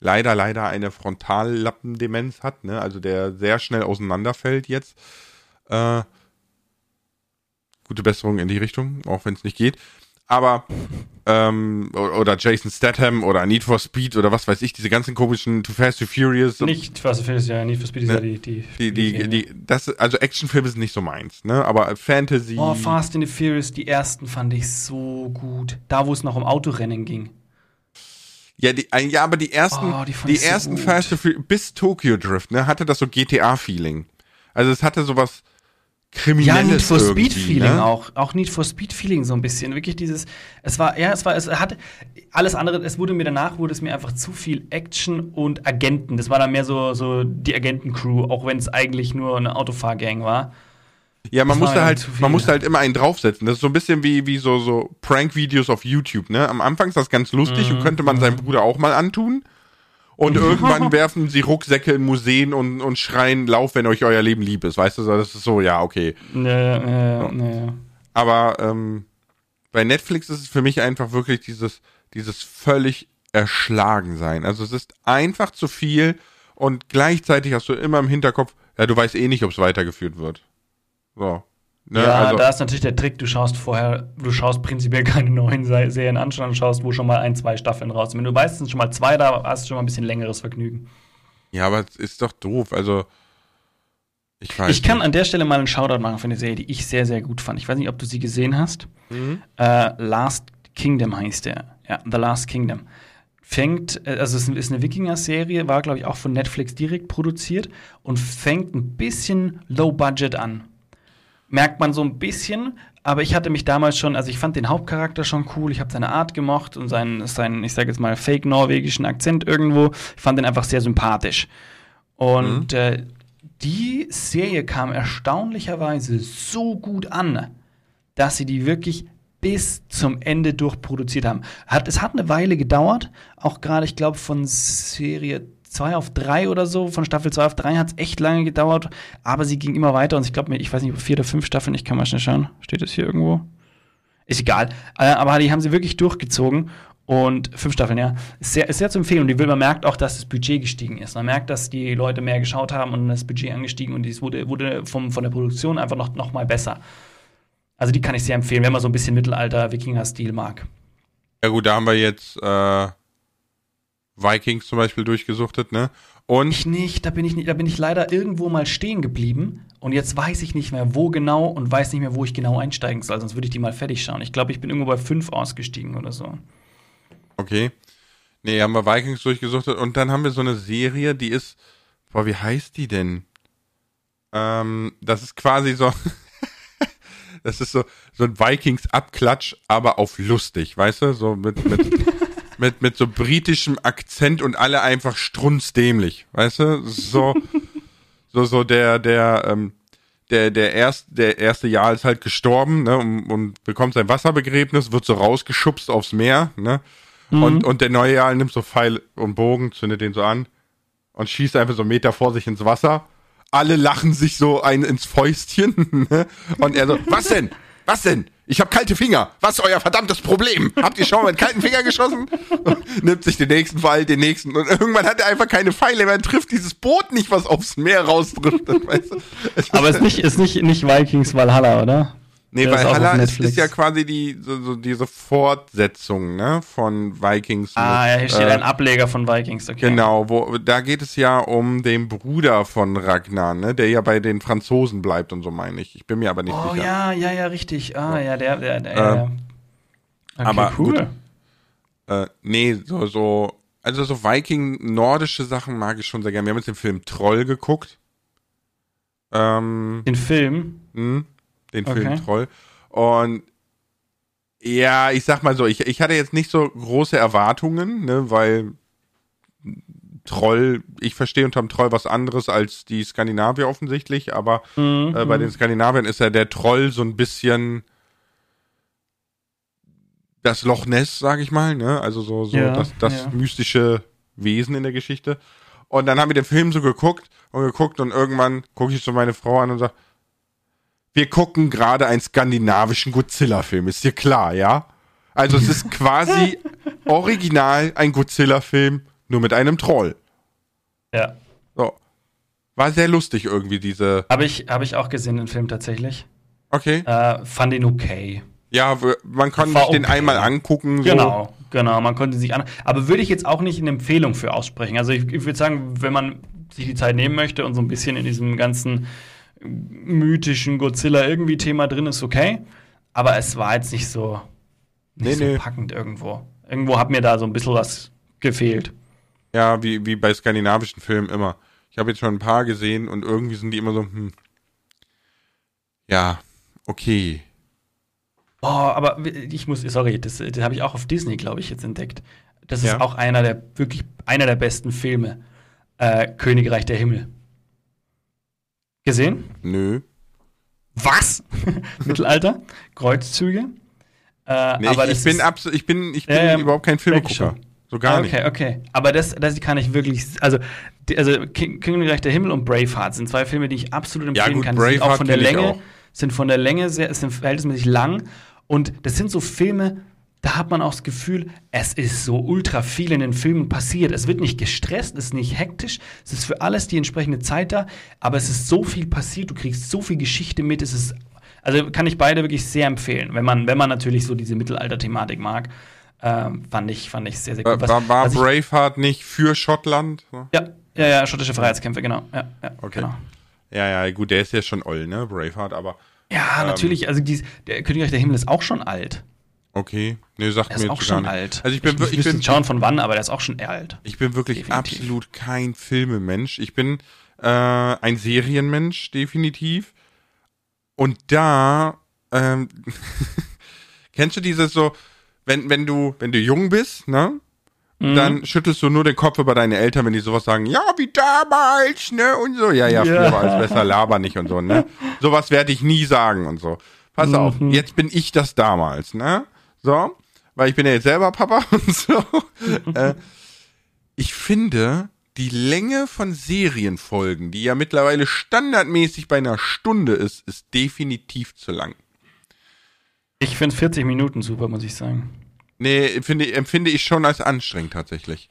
leider, leider eine Frontallappendemenz hat, ne? Also der sehr schnell auseinanderfällt jetzt. Äh, gute Besserung in die Richtung, auch wenn es nicht geht. Aber ähm, oder Jason Statham oder Need for Speed oder was weiß ich, diese ganzen komischen Too Fast, Too Furious. Nicht Fast and Furious, ja, Need for Speed ist ne? ja die, die, die, die, die, das, also Actionfilme sind nicht so meins, ne, aber Fantasy. Oh, Fast and the Furious, die ersten fand ich so gut. Da, wo es noch um Autorennen ging. Ja, die, äh, ja, aber die ersten, oh, die, die ersten so Fast and Furious, bis Tokyo Drift, ne, hatte das so GTA-Feeling. Also es hatte sowas, kriminelles Ja, Need for Speed Feeling ne? auch, auch Need for Speed Feeling so ein bisschen, wirklich dieses es war ja, es war es hatte alles andere, es wurde mir danach wurde es mir einfach zu viel Action und Agenten. Das war dann mehr so so die Agentencrew, auch wenn es eigentlich nur eine Autofahrgang war. Ja, man musste halt, man musste halt immer einen draufsetzen. Das ist so ein bisschen wie, wie so, so Prank-Videos auf YouTube, ne? Am Anfang ist das ganz lustig mhm. und könnte man seinem Bruder auch mal antun. Und irgendwann werfen sie Rucksäcke in Museen und, und schreien, lauf, wenn euch euer Leben lieb ist. Weißt du, das ist so, ja, okay. Ja, ja, ja. Aber ähm, bei Netflix ist es für mich einfach wirklich dieses, dieses völlig erschlagen sein. Also es ist einfach zu viel und gleichzeitig hast du immer im Hinterkopf, ja, du weißt eh nicht, ob es weitergeführt wird. So. Ne? Ja, also, da ist natürlich der Trick, du schaust vorher, du schaust prinzipiell keine neuen Serien an, sondern schaust, wo schon mal ein, zwei Staffeln raus sind. Wenn du weißt, es sind schon mal zwei, da hast du schon mal ein bisschen längeres Vergnügen. Ja, aber es ist doch doof. Also, ich weiß Ich kann an der Stelle mal einen Shoutout machen für eine Serie, die ich sehr, sehr gut fand. Ich weiß nicht, ob du sie gesehen hast. Mhm. Äh, Last Kingdom heißt der. Ja, The Last Kingdom. Fängt, äh, also es ist eine Wikinger-Serie, war, glaube ich, auch von Netflix direkt produziert und fängt ein bisschen low budget an merkt man so ein bisschen, aber ich hatte mich damals schon, also ich fand den Hauptcharakter schon cool, ich habe seine Art gemocht und seinen, seinen ich sage jetzt mal, fake-norwegischen Akzent irgendwo. Ich fand den einfach sehr sympathisch. Und mhm. äh, die Serie kam erstaunlicherweise so gut an, dass sie die wirklich bis zum Ende durchproduziert haben. Hat, es hat eine Weile gedauert, auch gerade, ich glaube, von Serie 2 auf 3 oder so, von Staffel 2 auf 3 hat es echt lange gedauert, aber sie ging immer weiter und ich glaube, ich weiß nicht, vier oder fünf Staffeln, ich kann mal schnell schauen. Steht das hier irgendwo? Ist egal. Äh, aber die haben sie wirklich durchgezogen und fünf Staffeln, ja. Ist sehr, ist sehr zu empfehlen. Und man merkt auch, dass das Budget gestiegen ist. Man merkt, dass die Leute mehr geschaut haben und das Budget angestiegen und es wurde, wurde vom, von der Produktion einfach noch, noch mal besser. Also die kann ich sehr empfehlen, wenn man so ein bisschen Mittelalter-Wikinger-Stil mag. Ja gut, da haben wir jetzt äh, Vikings zum Beispiel durchgesuchtet, ne? Und ich nicht, da bin ich nicht, da bin ich leider irgendwo mal stehen geblieben und jetzt weiß ich nicht mehr, wo genau und weiß nicht mehr, wo ich genau einsteigen soll, sonst würde ich die mal fertig schauen. Ich glaube, ich bin irgendwo bei fünf ausgestiegen oder so. Okay. Nee, haben wir Vikings durchgesuchtet und dann haben wir so eine Serie, die ist, boah, wie heißt die denn? Ähm, das ist quasi so, das ist so, so ein Vikings-Abklatsch, aber auf lustig, weißt du? So mit, mit mit, mit so britischem Akzent und alle einfach strunzdämlich, weißt du? So, so, so der, der, ähm, der, der, erst, der erste Jahr ist halt gestorben, ne, und, und bekommt sein Wasserbegräbnis, wird so rausgeschubst aufs Meer, ne? Mhm. Und, und der neue Jahr nimmt so Pfeil und Bogen, zündet den so an und schießt einfach so einen Meter vor sich ins Wasser. Alle lachen sich so ein ins Fäustchen, ne? Und er so, was denn? Was denn? Ich habe kalte Finger. Was ist euer verdammtes Problem? Habt ihr schon mal mit kalten Finger geschossen? Nimmt sich den nächsten Pfeil, den nächsten. Und irgendwann hat er einfach keine Pfeile mehr. trifft dieses Boot nicht, was aufs Meer rausdriftet. Weißt du? Aber es ist nicht, ist nicht, nicht Vikings Valhalla, oder? Nee, weil Halla ist, ist, ja quasi die, so, so, diese Fortsetzung, ne, von Vikings. Ah, mit, ja, hier steht äh, ein Ableger von Vikings, okay. Genau, wo, da geht es ja um den Bruder von Ragnar, ne, der ja bei den Franzosen bleibt und so meine ich. Ich bin mir aber nicht oh, sicher. Oh ja, ja, ja, richtig. Ah, ja, der, der, der, äh, ja. Okay, aber cool. Gut, äh, nee, so, so, also so Viking-nordische Sachen mag ich schon sehr gerne. Wir haben jetzt den Film Troll geguckt. Ähm, den Film? Mh, den Film okay. Troll. Und ja, ich sag mal so, ich, ich hatte jetzt nicht so große Erwartungen, ne, weil Troll, ich verstehe unterm Troll was anderes als die Skandinavier offensichtlich, aber mhm. äh, bei den Skandinaviern ist ja der Troll so ein bisschen das Loch Ness, sag ich mal, ne? Also so, so ja, das, das ja. mystische Wesen in der Geschichte. Und dann haben wir den Film so geguckt und geguckt und irgendwann gucke ich so meine Frau an und sage, wir gucken gerade einen skandinavischen Godzilla-Film, ist dir klar, ja? Also es ist quasi original ein Godzilla-Film, nur mit einem Troll. Ja. So. War sehr lustig irgendwie, diese. Habe ich, hab ich auch gesehen, den Film tatsächlich. Okay. Äh, fand ihn okay. Ja, man konnte sich okay. den einmal angucken. So. Genau, genau, man konnte sich an. Aber würde ich jetzt auch nicht eine Empfehlung für aussprechen. Also ich, ich würde sagen, wenn man sich die Zeit nehmen möchte und so ein bisschen in diesem ganzen mythischen Godzilla irgendwie Thema drin ist, okay. Aber es war jetzt nicht so, nicht nee, so nee. packend irgendwo. Irgendwo hat mir da so ein bisschen was gefehlt. Ja, wie, wie bei skandinavischen Filmen immer. Ich habe jetzt schon ein paar gesehen und irgendwie sind die immer so, hm, ja, okay. Oh, aber ich muss, sorry, das, das habe ich auch auf Disney, glaube ich, jetzt entdeckt. Das ja. ist auch einer der, wirklich einer der besten Filme. Äh, Königreich der Himmel. Gesehen? Nö. Was? Mittelalter? Kreuzzüge? Äh, nee, aber ich, ich bin absolut, ich bin, ich bin äh, überhaupt kein Filmegucker. So gar ah, okay, nicht. Okay, okay. Aber das, das kann ich wirklich, also, also Königreich der Himmel und Braveheart sind zwei Filme, die ich absolut empfehlen ja, gut, kann. Die sind auch von der Länge, sind von der Länge sehr, sind verhältnismäßig lang und das sind so Filme, da hat man auch das Gefühl, es ist so ultra viel in den Filmen passiert. Es wird nicht gestresst, es ist nicht hektisch, es ist für alles die entsprechende Zeit da, aber es ist so viel passiert, du kriegst so viel Geschichte mit, es ist, also kann ich beide wirklich sehr empfehlen, wenn man, wenn man natürlich so diese Mittelalter-Thematik mag. Ähm, fand, ich, fand ich sehr, sehr gut. Was, war, war Braveheart nicht für Schottland? Ja, ja, ja, schottische Freiheitskämpfe, genau. Ja, ja, okay. Genau. Ja, ja, gut, der ist ja schon oll, ne, Braveheart, aber ja, ähm, natürlich. Also dies, der Königreich der Himmel ist auch schon alt. Okay. Nee, sagt er mir ist auch schon alt. Also ich bin ich, ich, bin schauen von wann, aber der ist auch schon alt. Ich bin wirklich definitiv. absolut kein Filmemensch. Ich bin äh, ein Serienmensch definitiv. Und da ähm, kennst du dieses so, wenn wenn du wenn du jung bist, ne? Mhm. Dann schüttelst du nur den Kopf über deine Eltern, wenn die sowas sagen, ja, wie damals, ne, und so. Ja, ja, früher ja. war alles besser, laber nicht und so, ne. Sowas werde ich nie sagen und so. Pass mhm. auf, jetzt bin ich das damals, ne. So, weil ich bin ja jetzt selber Papa und so. äh, ich finde, die Länge von Serienfolgen, die ja mittlerweile standardmäßig bei einer Stunde ist, ist definitiv zu lang. Ich finde 40 Minuten super, muss ich sagen. Nee, finde, empfinde ich schon als anstrengend tatsächlich.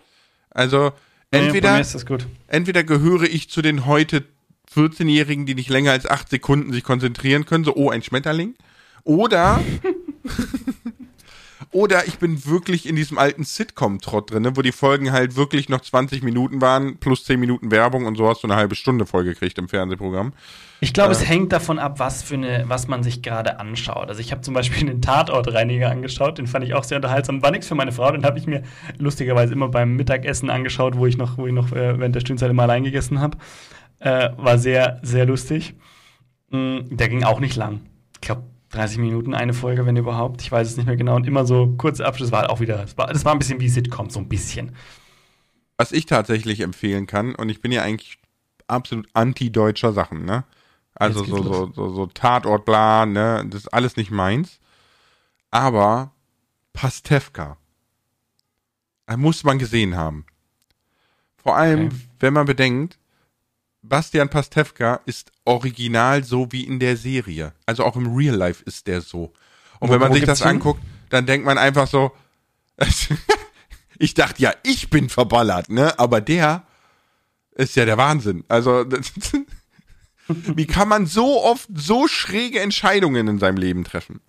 Also, entweder, nee, entweder gehöre ich zu den heute 14-Jährigen, die nicht länger als acht Sekunden sich konzentrieren können, so, oh, ein Schmetterling. Oder Oder ich bin wirklich in diesem alten Sitcom-Trott drin, wo die Folgen halt wirklich noch 20 Minuten waren, plus 10 Minuten Werbung und so hast du eine halbe Stunde vollgekriegt im Fernsehprogramm. Ich glaube, äh, es hängt davon ab, was für eine, was man sich gerade anschaut. Also ich habe zum Beispiel einen Tatortreiniger angeschaut, den fand ich auch sehr unterhaltsam. War nichts für meine Frau, den habe ich mir lustigerweise immer beim Mittagessen angeschaut, wo ich noch, wo ich noch äh, während der Stündenzeit immer allein gegessen habe. Äh, war sehr, sehr lustig. Mm, der ging auch nicht lang. Ich glaube, 30 Minuten eine Folge, wenn überhaupt. Ich weiß es nicht mehr genau. Und immer so kurze Abschluss war auch wieder. Das war, das war ein bisschen wie Sitcom, so ein bisschen. Was ich tatsächlich empfehlen kann, und ich bin ja eigentlich absolut anti-deutscher Sachen, ne? Also so, so, so, so Tatort, bla, ne? Das ist alles nicht meins. Aber Pastewka. Muss man gesehen haben. Vor allem, okay. wenn man bedenkt, Bastian Pastewka ist original so wie in der Serie. Also auch im Real Life ist der so. Und wo, wenn man sich das hin? anguckt, dann denkt man einfach so, ich dachte ja, ich bin verballert, ne? Aber der ist ja der Wahnsinn. Also Wie kann man so oft so schräge Entscheidungen in seinem Leben treffen?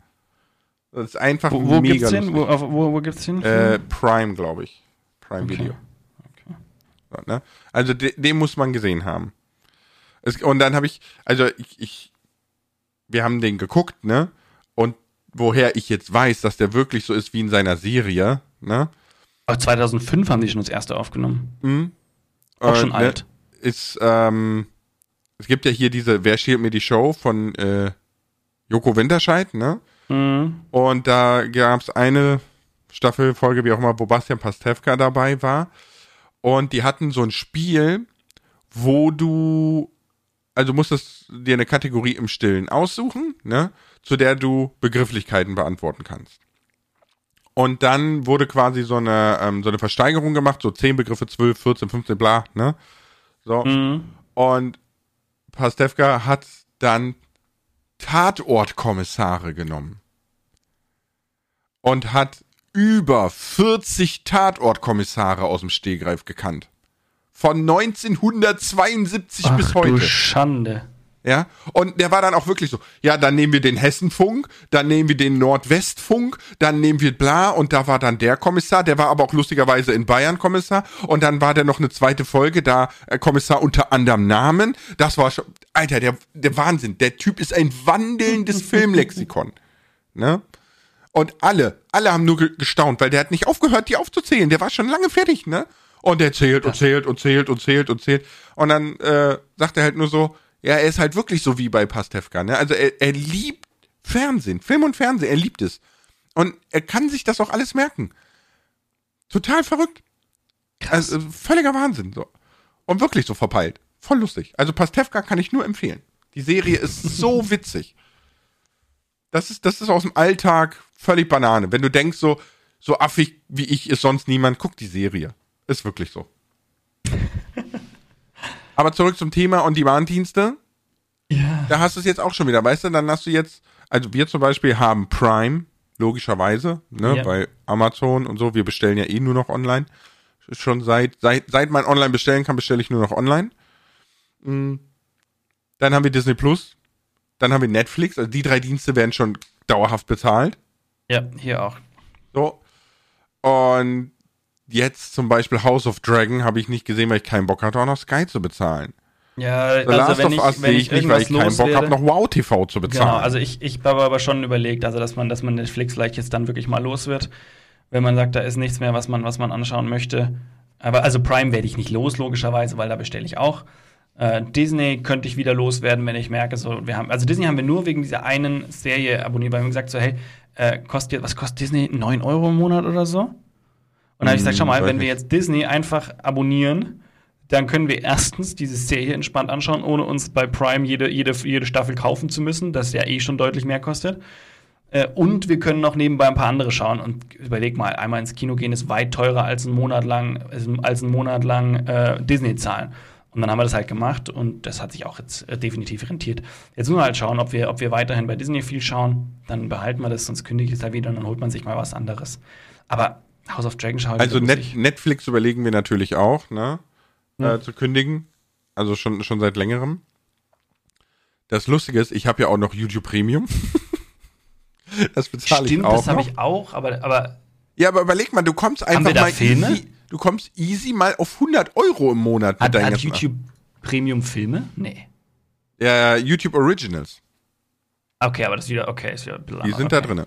Das ist einfach wo, wo mega gibt's hin? Wo, wo, wo gibt's hin? Äh, Prime, glaube ich. Prime okay. Video. Okay. So, ne? Also de, den muss man gesehen haben. Es, und dann habe ich, also ich, ich, wir haben den geguckt, ne? Und woher ich jetzt weiß, dass der wirklich so ist wie in seiner Serie, ne? Aber 2005 haben die schon das erste aufgenommen. Mhm. Auch schon äh, alt. Ne, ist, ähm, es gibt ja hier diese Wer stiehlt mir die Show von äh, Joko Winterscheid, ne? Mhm. Und da gab es eine Staffelfolge, wie auch immer, wo Bastian Pastewka dabei war. Und die hatten so ein Spiel, wo du, also musstest dir eine Kategorie im Stillen aussuchen, ne? Zu der du Begrifflichkeiten beantworten kannst. Und dann wurde quasi so eine, ähm, so eine Versteigerung gemacht, so 10 Begriffe, 12, 14, 15, bla, ne? So. Mhm. Und Pastewka hat dann Tatortkommissare genommen. Und hat über 40 Tatortkommissare aus dem Stehgreif gekannt. Von 1972 Ach, bis heute. Du Schande. Ja, und der war dann auch wirklich so, ja, dann nehmen wir den Hessenfunk, dann nehmen wir den Nordwestfunk, dann nehmen wir bla und da war dann der Kommissar, der war aber auch lustigerweise in Bayern Kommissar und dann war der noch eine zweite Folge, da äh, Kommissar unter anderem Namen, das war schon, Alter, der, der Wahnsinn, der Typ ist ein wandelndes Filmlexikon, ne? Und alle, alle haben nur gestaunt, weil der hat nicht aufgehört, die aufzuzählen, der war schon lange fertig, ne? Und der zählt und zählt und zählt und zählt und zählt und dann äh, sagt er halt nur so, ja, er ist halt wirklich so wie bei Pastewka, ne? Also er, er liebt Fernsehen, Film und Fernsehen, er liebt es. Und er kann sich das auch alles merken. Total verrückt. Krass. Also völliger Wahnsinn, so. Und wirklich so verpeilt. Voll lustig. Also Pastewka kann ich nur empfehlen. Die Serie ist so witzig. Das ist, das ist aus dem Alltag völlig Banane. Wenn du denkst, so, so affig wie ich ist sonst niemand, guck die Serie. Ist wirklich so. Aber zurück zum Thema On-Demand-Dienste. Ja. Da hast du es jetzt auch schon wieder, weißt du? Dann hast du jetzt, also wir zum Beispiel haben Prime, logischerweise, ne, ja. bei Amazon und so. Wir bestellen ja eh nur noch online. Schon seit, seit, seit man online bestellen kann, bestelle ich nur noch online. Mhm. Dann haben wir Disney Plus. Dann haben wir Netflix. Also die drei Dienste werden schon dauerhaft bezahlt. Ja, hier auch. So. Und jetzt zum Beispiel House of Dragon habe ich nicht gesehen, weil ich keinen Bock hatte, auch noch Sky zu bezahlen. Ja, The also Last wenn of ich, Us sehe ich nicht, weil ich keinen Bock habe, noch Wow TV zu bezahlen. Genau, also ich, ich habe aber schon überlegt, also dass man, dass man Netflix vielleicht jetzt dann wirklich mal los wird, wenn man sagt, da ist nichts mehr, was man, was man anschauen möchte. Aber also Prime werde ich nicht los, logischerweise, weil da bestelle ich auch. Äh, Disney könnte ich wieder loswerden, wenn ich merke, so, wir haben, also Disney haben wir nur wegen dieser einen Serie abonniert, weil wir gesagt so, hey, äh, kostet, was kostet Disney? 9 Euro im Monat oder so? Und dann habe ich gesagt, schau mal, wenn wir jetzt Disney einfach abonnieren, dann können wir erstens diese Serie entspannt anschauen, ohne uns bei Prime jede, jede, jede Staffel kaufen zu müssen, das ja eh schon deutlich mehr kostet. Äh, und wir können noch nebenbei ein paar andere schauen. Und überleg mal, einmal ins Kino gehen ist weit teurer als ein Monat lang, als ein Monat lang äh, Disney zahlen. Und dann haben wir das halt gemacht und das hat sich auch jetzt äh, definitiv rentiert. Jetzt müssen wir halt schauen, ob wir, ob wir weiterhin bei Disney viel schauen. Dann behalten wir das, sonst kündige ich es halt wieder und dann holt man sich mal was anderes. Aber House of Dragon schaue ich Also Net Netflix überlegen wir natürlich auch, ne? Ja. Äh, zu kündigen. Also schon, schon seit längerem. Das Lustige ist, ich habe ja auch noch YouTube Premium. das bezahle ich auch. Das habe ich auch, aber, aber. Ja, aber überleg mal, du kommst einfach mal Filme? easy, du kommst easy mal auf 100 Euro im Monat. Hat, hat YouTube Premium Filme? Nee. Ja, YouTube Originals. Okay, aber das ist wieder, okay, ist wieder Die sind okay. da drin.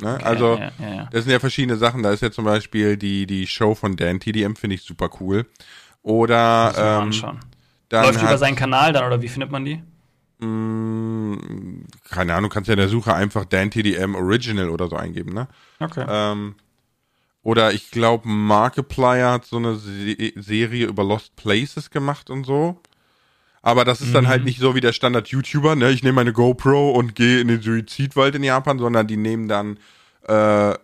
Ne? Okay, also, ja, ja, ja. das sind ja verschiedene Sachen. Da ist ja zum Beispiel die, die Show von Dan TDM, finde ich super cool. Oder. Ähm, dann Läuft über seinen Kanal dann, oder wie findet man die? Mh, mm, keine Ahnung, kannst ja in der Suche einfach Dan TDM Original oder so eingeben, ne? Okay. Ähm, oder ich glaube, Markiplier hat so eine Se Serie über Lost Places gemacht und so. Aber das ist mhm. dann halt mhm. nicht so wie der Standard-YouTuber, ne? Ich nehme meine GoPro und gehe in den Suizidwald in Japan, sondern die nehmen dann, äh,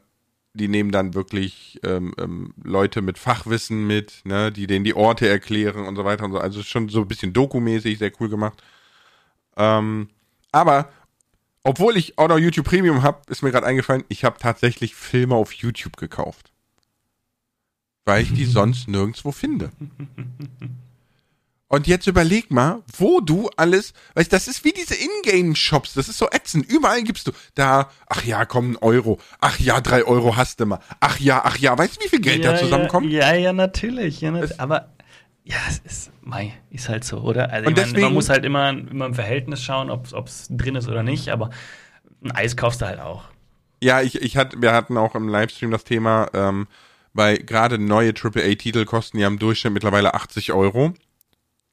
die nehmen dann wirklich ähm, ähm, Leute mit Fachwissen mit, ne, die denen die Orte erklären und so weiter und so. Also schon so ein bisschen dokumäßig, sehr cool gemacht. Ähm, aber obwohl ich auch noch YouTube Premium habe, ist mir gerade eingefallen, ich habe tatsächlich Filme auf YouTube gekauft. Weil ich die sonst nirgendwo finde. Und jetzt überleg mal, wo du alles, weißt das ist wie diese Ingame-Shops, das ist so ätzend. Überall gibst du da, ach ja, komm, ein Euro, ach ja, drei Euro hast du mal, ach ja, ach ja, weißt du, wie viel Geld ja, da zusammenkommt? Ja, ja, natürlich. Ja, natürlich. aber ja, es ist, mei, ist halt so, oder? Also und deswegen, meine, man muss halt immer, immer im Verhältnis schauen, ob es drin ist oder nicht, aber ein Eis kaufst du halt auch. Ja, ich, ich hatte, wir hatten auch im Livestream das Thema, ähm, weil gerade neue AAA-Titel kosten ja im Durchschnitt mittlerweile 80 Euro.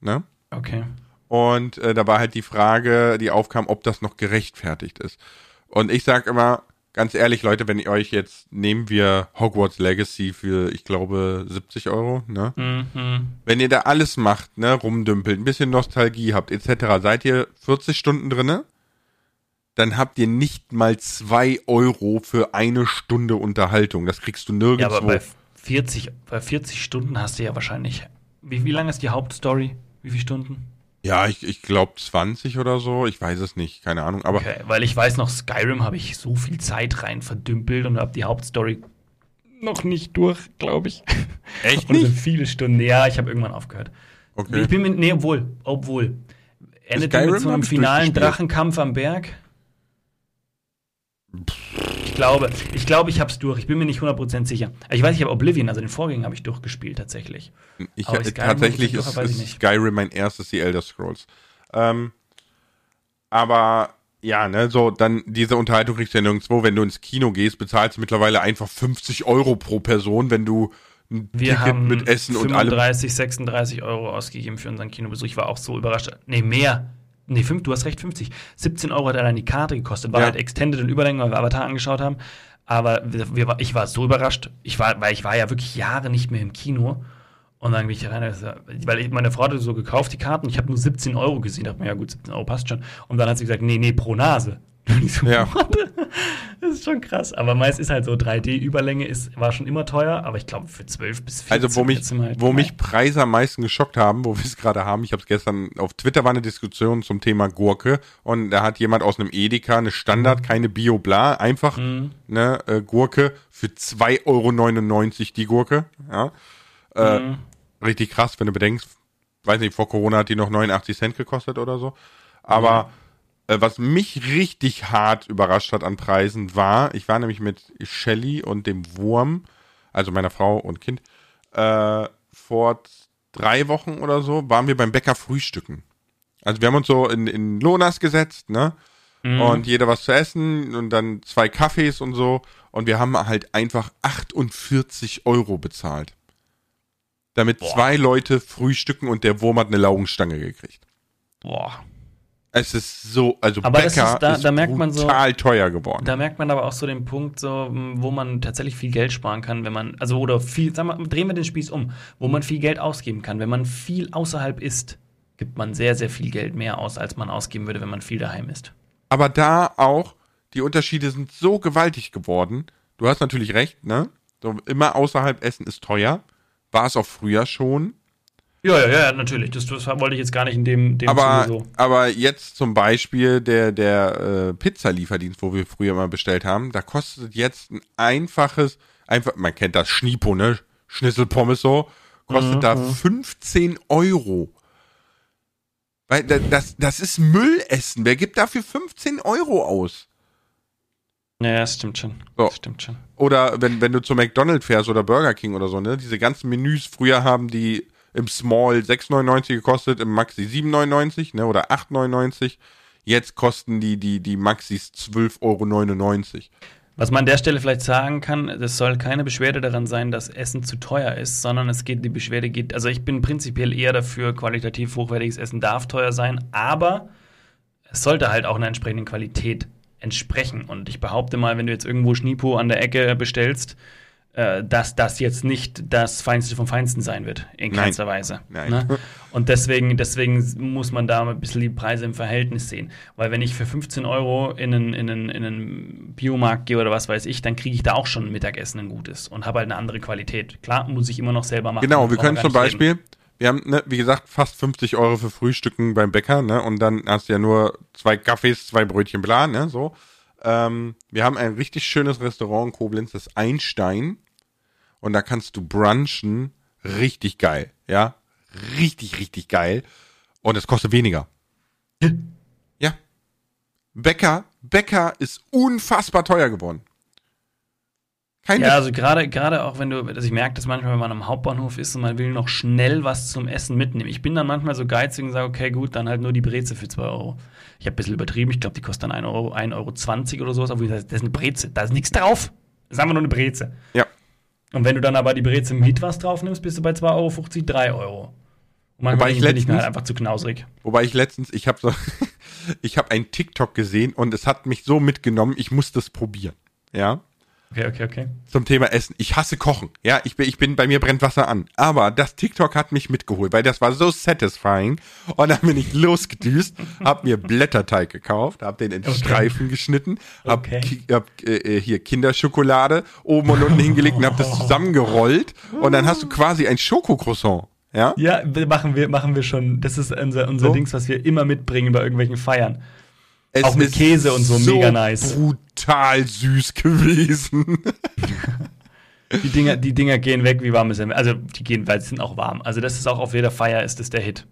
Ne? Okay. Und äh, da war halt die Frage, die aufkam, ob das noch gerechtfertigt ist. Und ich sag immer, ganz ehrlich, Leute, wenn ihr euch jetzt, nehmen wir Hogwarts Legacy für, ich glaube, 70 Euro, ne? Mhm. Wenn ihr da alles macht, ne, rumdümpelt, ein bisschen Nostalgie habt, etc., seid ihr 40 Stunden drinne? Dann habt ihr nicht mal zwei Euro für eine Stunde Unterhaltung. Das kriegst du nirgendwo. Ja, aber bei 40, bei 40 Stunden hast du ja wahrscheinlich. Wie, wie lang ist die Hauptstory? Wie viele Stunden? Ja, ich, ich glaube 20 oder so. Ich weiß es nicht, keine Ahnung. Aber okay, weil ich weiß noch, Skyrim habe ich so viel Zeit rein verdümpelt und habe die Hauptstory noch nicht durch, glaube ich. Echt nicht? sind viele Stunden. Ja, ich habe irgendwann aufgehört. Okay. Ich bin mit, nee, obwohl, obwohl. Endet mit so einem finalen Drachenkampf am Berg? Ich glaube, ich glaube, ich habe es durch. Ich bin mir nicht 100% sicher. Ich weiß, ich habe Oblivion, also den Vorgänger, habe ich durchgespielt tatsächlich. Ich, Aber Skyrim, tatsächlich ist, durch, ist Skyrim mein erstes The Elder Scrolls. Ähm, aber ja, ne, so dann diese Unterhaltung kriegst du ja nirgendwo. Wenn du ins Kino gehst, bezahlst du mittlerweile einfach 50 Euro pro Person, wenn du ein Wir Ticket haben mit Essen 35, und allem. 35, 36 Euro ausgegeben für unseren Kinobesuch. Ich war auch so überrascht. Nee, mehr. Nee, fünf, du hast recht, 50. 17 Euro hat allein die Karte gekostet. War ja. halt Extended und Überlänge, weil wir Avatar angeschaut haben. Aber wir, ich war so überrascht. Ich war, weil ich war ja wirklich Jahre nicht mehr im Kino. Und dann bin ich rein, weil ich, meine Frau hatte so gekauft, die Karten. Ich habe nur 17 Euro gesehen. dachte mir, ja gut, 17 Euro passt schon. Und dann hat sie gesagt, nee, nee, pro Nase. So, ja. das ist schon krass. Aber meist ist halt so 3D-Überlänge ist, war schon immer teuer, aber ich glaube für 12 bis 14 Also wo mich, halt wo mich Preise am meisten geschockt haben, wo wir es gerade haben, ich habe es gestern auf Twitter war eine Diskussion zum Thema Gurke und da hat jemand aus einem Edeka eine Standard, mhm. keine Bio bla, einfach mhm. ne äh, Gurke für 2,99 Euro die Gurke. Ja. Äh, mhm. Richtig krass, wenn du bedenkst, weiß nicht, vor Corona hat die noch 89 Cent gekostet oder so. Aber äh, was mich richtig hart überrascht hat an Preisen war, ich war nämlich mit Shelly und dem Wurm, also meiner Frau und Kind, äh, vor drei Wochen oder so, waren wir beim Bäcker frühstücken. Also wir haben uns so in, in Lonas gesetzt, ne? Mhm. Und jeder was zu essen und dann zwei Kaffees und so. Und wir haben halt einfach 48 Euro bezahlt. Damit Boah. zwei Leute frühstücken und der Wurm hat eine Laugenstange gekriegt. Boah. Es ist so, also aber Bäcker ist, da, ist da merkt man so, teuer geworden. Da merkt man aber auch so den Punkt, so, wo man tatsächlich viel Geld sparen kann, wenn man, also oder viel, sagen wir, drehen wir den Spieß um, wo man viel Geld ausgeben kann. Wenn man viel außerhalb isst, gibt man sehr, sehr viel Geld mehr aus, als man ausgeben würde, wenn man viel daheim isst. Aber da auch, die Unterschiede sind so gewaltig geworden. Du hast natürlich recht, ne? So, immer außerhalb essen ist teuer. War es auch früher schon. Ja, ja, ja, natürlich. Das, das wollte ich jetzt gar nicht in dem, dem aber, so. Aber jetzt zum Beispiel der, der äh, Pizzalieferdienst, wo wir früher mal bestellt haben, da kostet jetzt ein einfaches, einfach, man kennt das Schnipo, ne? Schnitzelpommes so, kostet mhm, da 15 mhm. Euro. Weil das, das ist Müllessen. Wer gibt dafür 15 Euro aus? Ja, das stimmt schon. So. Das stimmt schon. Oder wenn, wenn du zu McDonald's fährst oder Burger King oder so, ne? Diese ganzen Menüs früher haben die im Small 6,99 gekostet, im Maxi 7,99 ne, oder 8,99. Jetzt kosten die, die, die Maxis 12,99 Euro. Was man an der Stelle vielleicht sagen kann, es soll keine Beschwerde daran sein, dass Essen zu teuer ist, sondern es geht, die Beschwerde geht, also ich bin prinzipiell eher dafür, qualitativ hochwertiges Essen darf teuer sein, aber es sollte halt auch einer entsprechenden Qualität entsprechen. Und ich behaupte mal, wenn du jetzt irgendwo Schnipo an der Ecke bestellst, dass das jetzt nicht das Feinste vom Feinsten sein wird, in keinster Weise. Nein. Ne? Und deswegen, deswegen muss man da ein bisschen die Preise im Verhältnis sehen. Weil wenn ich für 15 Euro in einen, in einen, in einen Biomarkt gehe oder was weiß ich, dann kriege ich da auch schon ein Mittagessen ein gutes und habe halt eine andere Qualität. Klar, muss ich immer noch selber machen. Genau, wir können zum Beispiel, reden. wir haben, ne, wie gesagt, fast 50 Euro für Frühstücken beim Bäcker, ne? Und dann hast du ja nur zwei Kaffees, zwei Brötchen bla, ne? So. Ähm, wir haben ein richtig schönes Restaurant in Koblenz, das Einstein und da kannst du brunchen. Richtig geil, ja. richtig, richtig geil. Und es kostet weniger. ja. Bäcker, Bäcker ist unfassbar teuer geworden. Keine ja, also gerade gerade auch wenn du, also ich merke das manchmal, wenn man am Hauptbahnhof ist und man will noch schnell was zum Essen mitnehmen. Ich bin dann manchmal so geizig und sage, okay, gut, dann halt nur die Breze für 2 Euro. Ich habe ein bisschen übertrieben, ich glaube, die kostet dann 1 Euro, 1,20 Euro oder sowas, aber das ist eine Breze, da ist nichts drauf. Das ist einfach nur eine Breze. Ja. Und wenn du dann aber die Breze mit was drauf nimmst, bist du bei 2,50 Euro, 3 Euro. Und manchmal wobei ich letztens, bin ich mir halt einfach zu knausrig. Wobei ich letztens, ich habe so, ich habe einen TikTok gesehen und es hat mich so mitgenommen, ich muss das probieren. Ja. Okay, okay, okay. Zum Thema Essen. Ich hasse Kochen. Ja, ich bin, ich bin, bei mir brennt Wasser an. Aber das TikTok hat mich mitgeholt, weil das war so satisfying. Und dann bin ich losgedüst, hab mir Blätterteig gekauft, hab den in okay. Streifen geschnitten, hab, okay. hab äh, hier Kinderschokolade oben und unten hingelegt und hab das zusammengerollt. Und dann hast du quasi ein Schokocroissant. Ja? Ja, machen wir, machen wir schon. Das ist unser, unser so. Dings, was wir immer mitbringen bei irgendwelchen Feiern. Es auch mit Käse und so, so mega nice. Brutal süß gewesen. die Dinger, die Dinger gehen weg wie warme Semmel. Also die gehen, weil sie sind auch warm. Also das ist auch auf jeder Feier ist das der Hit.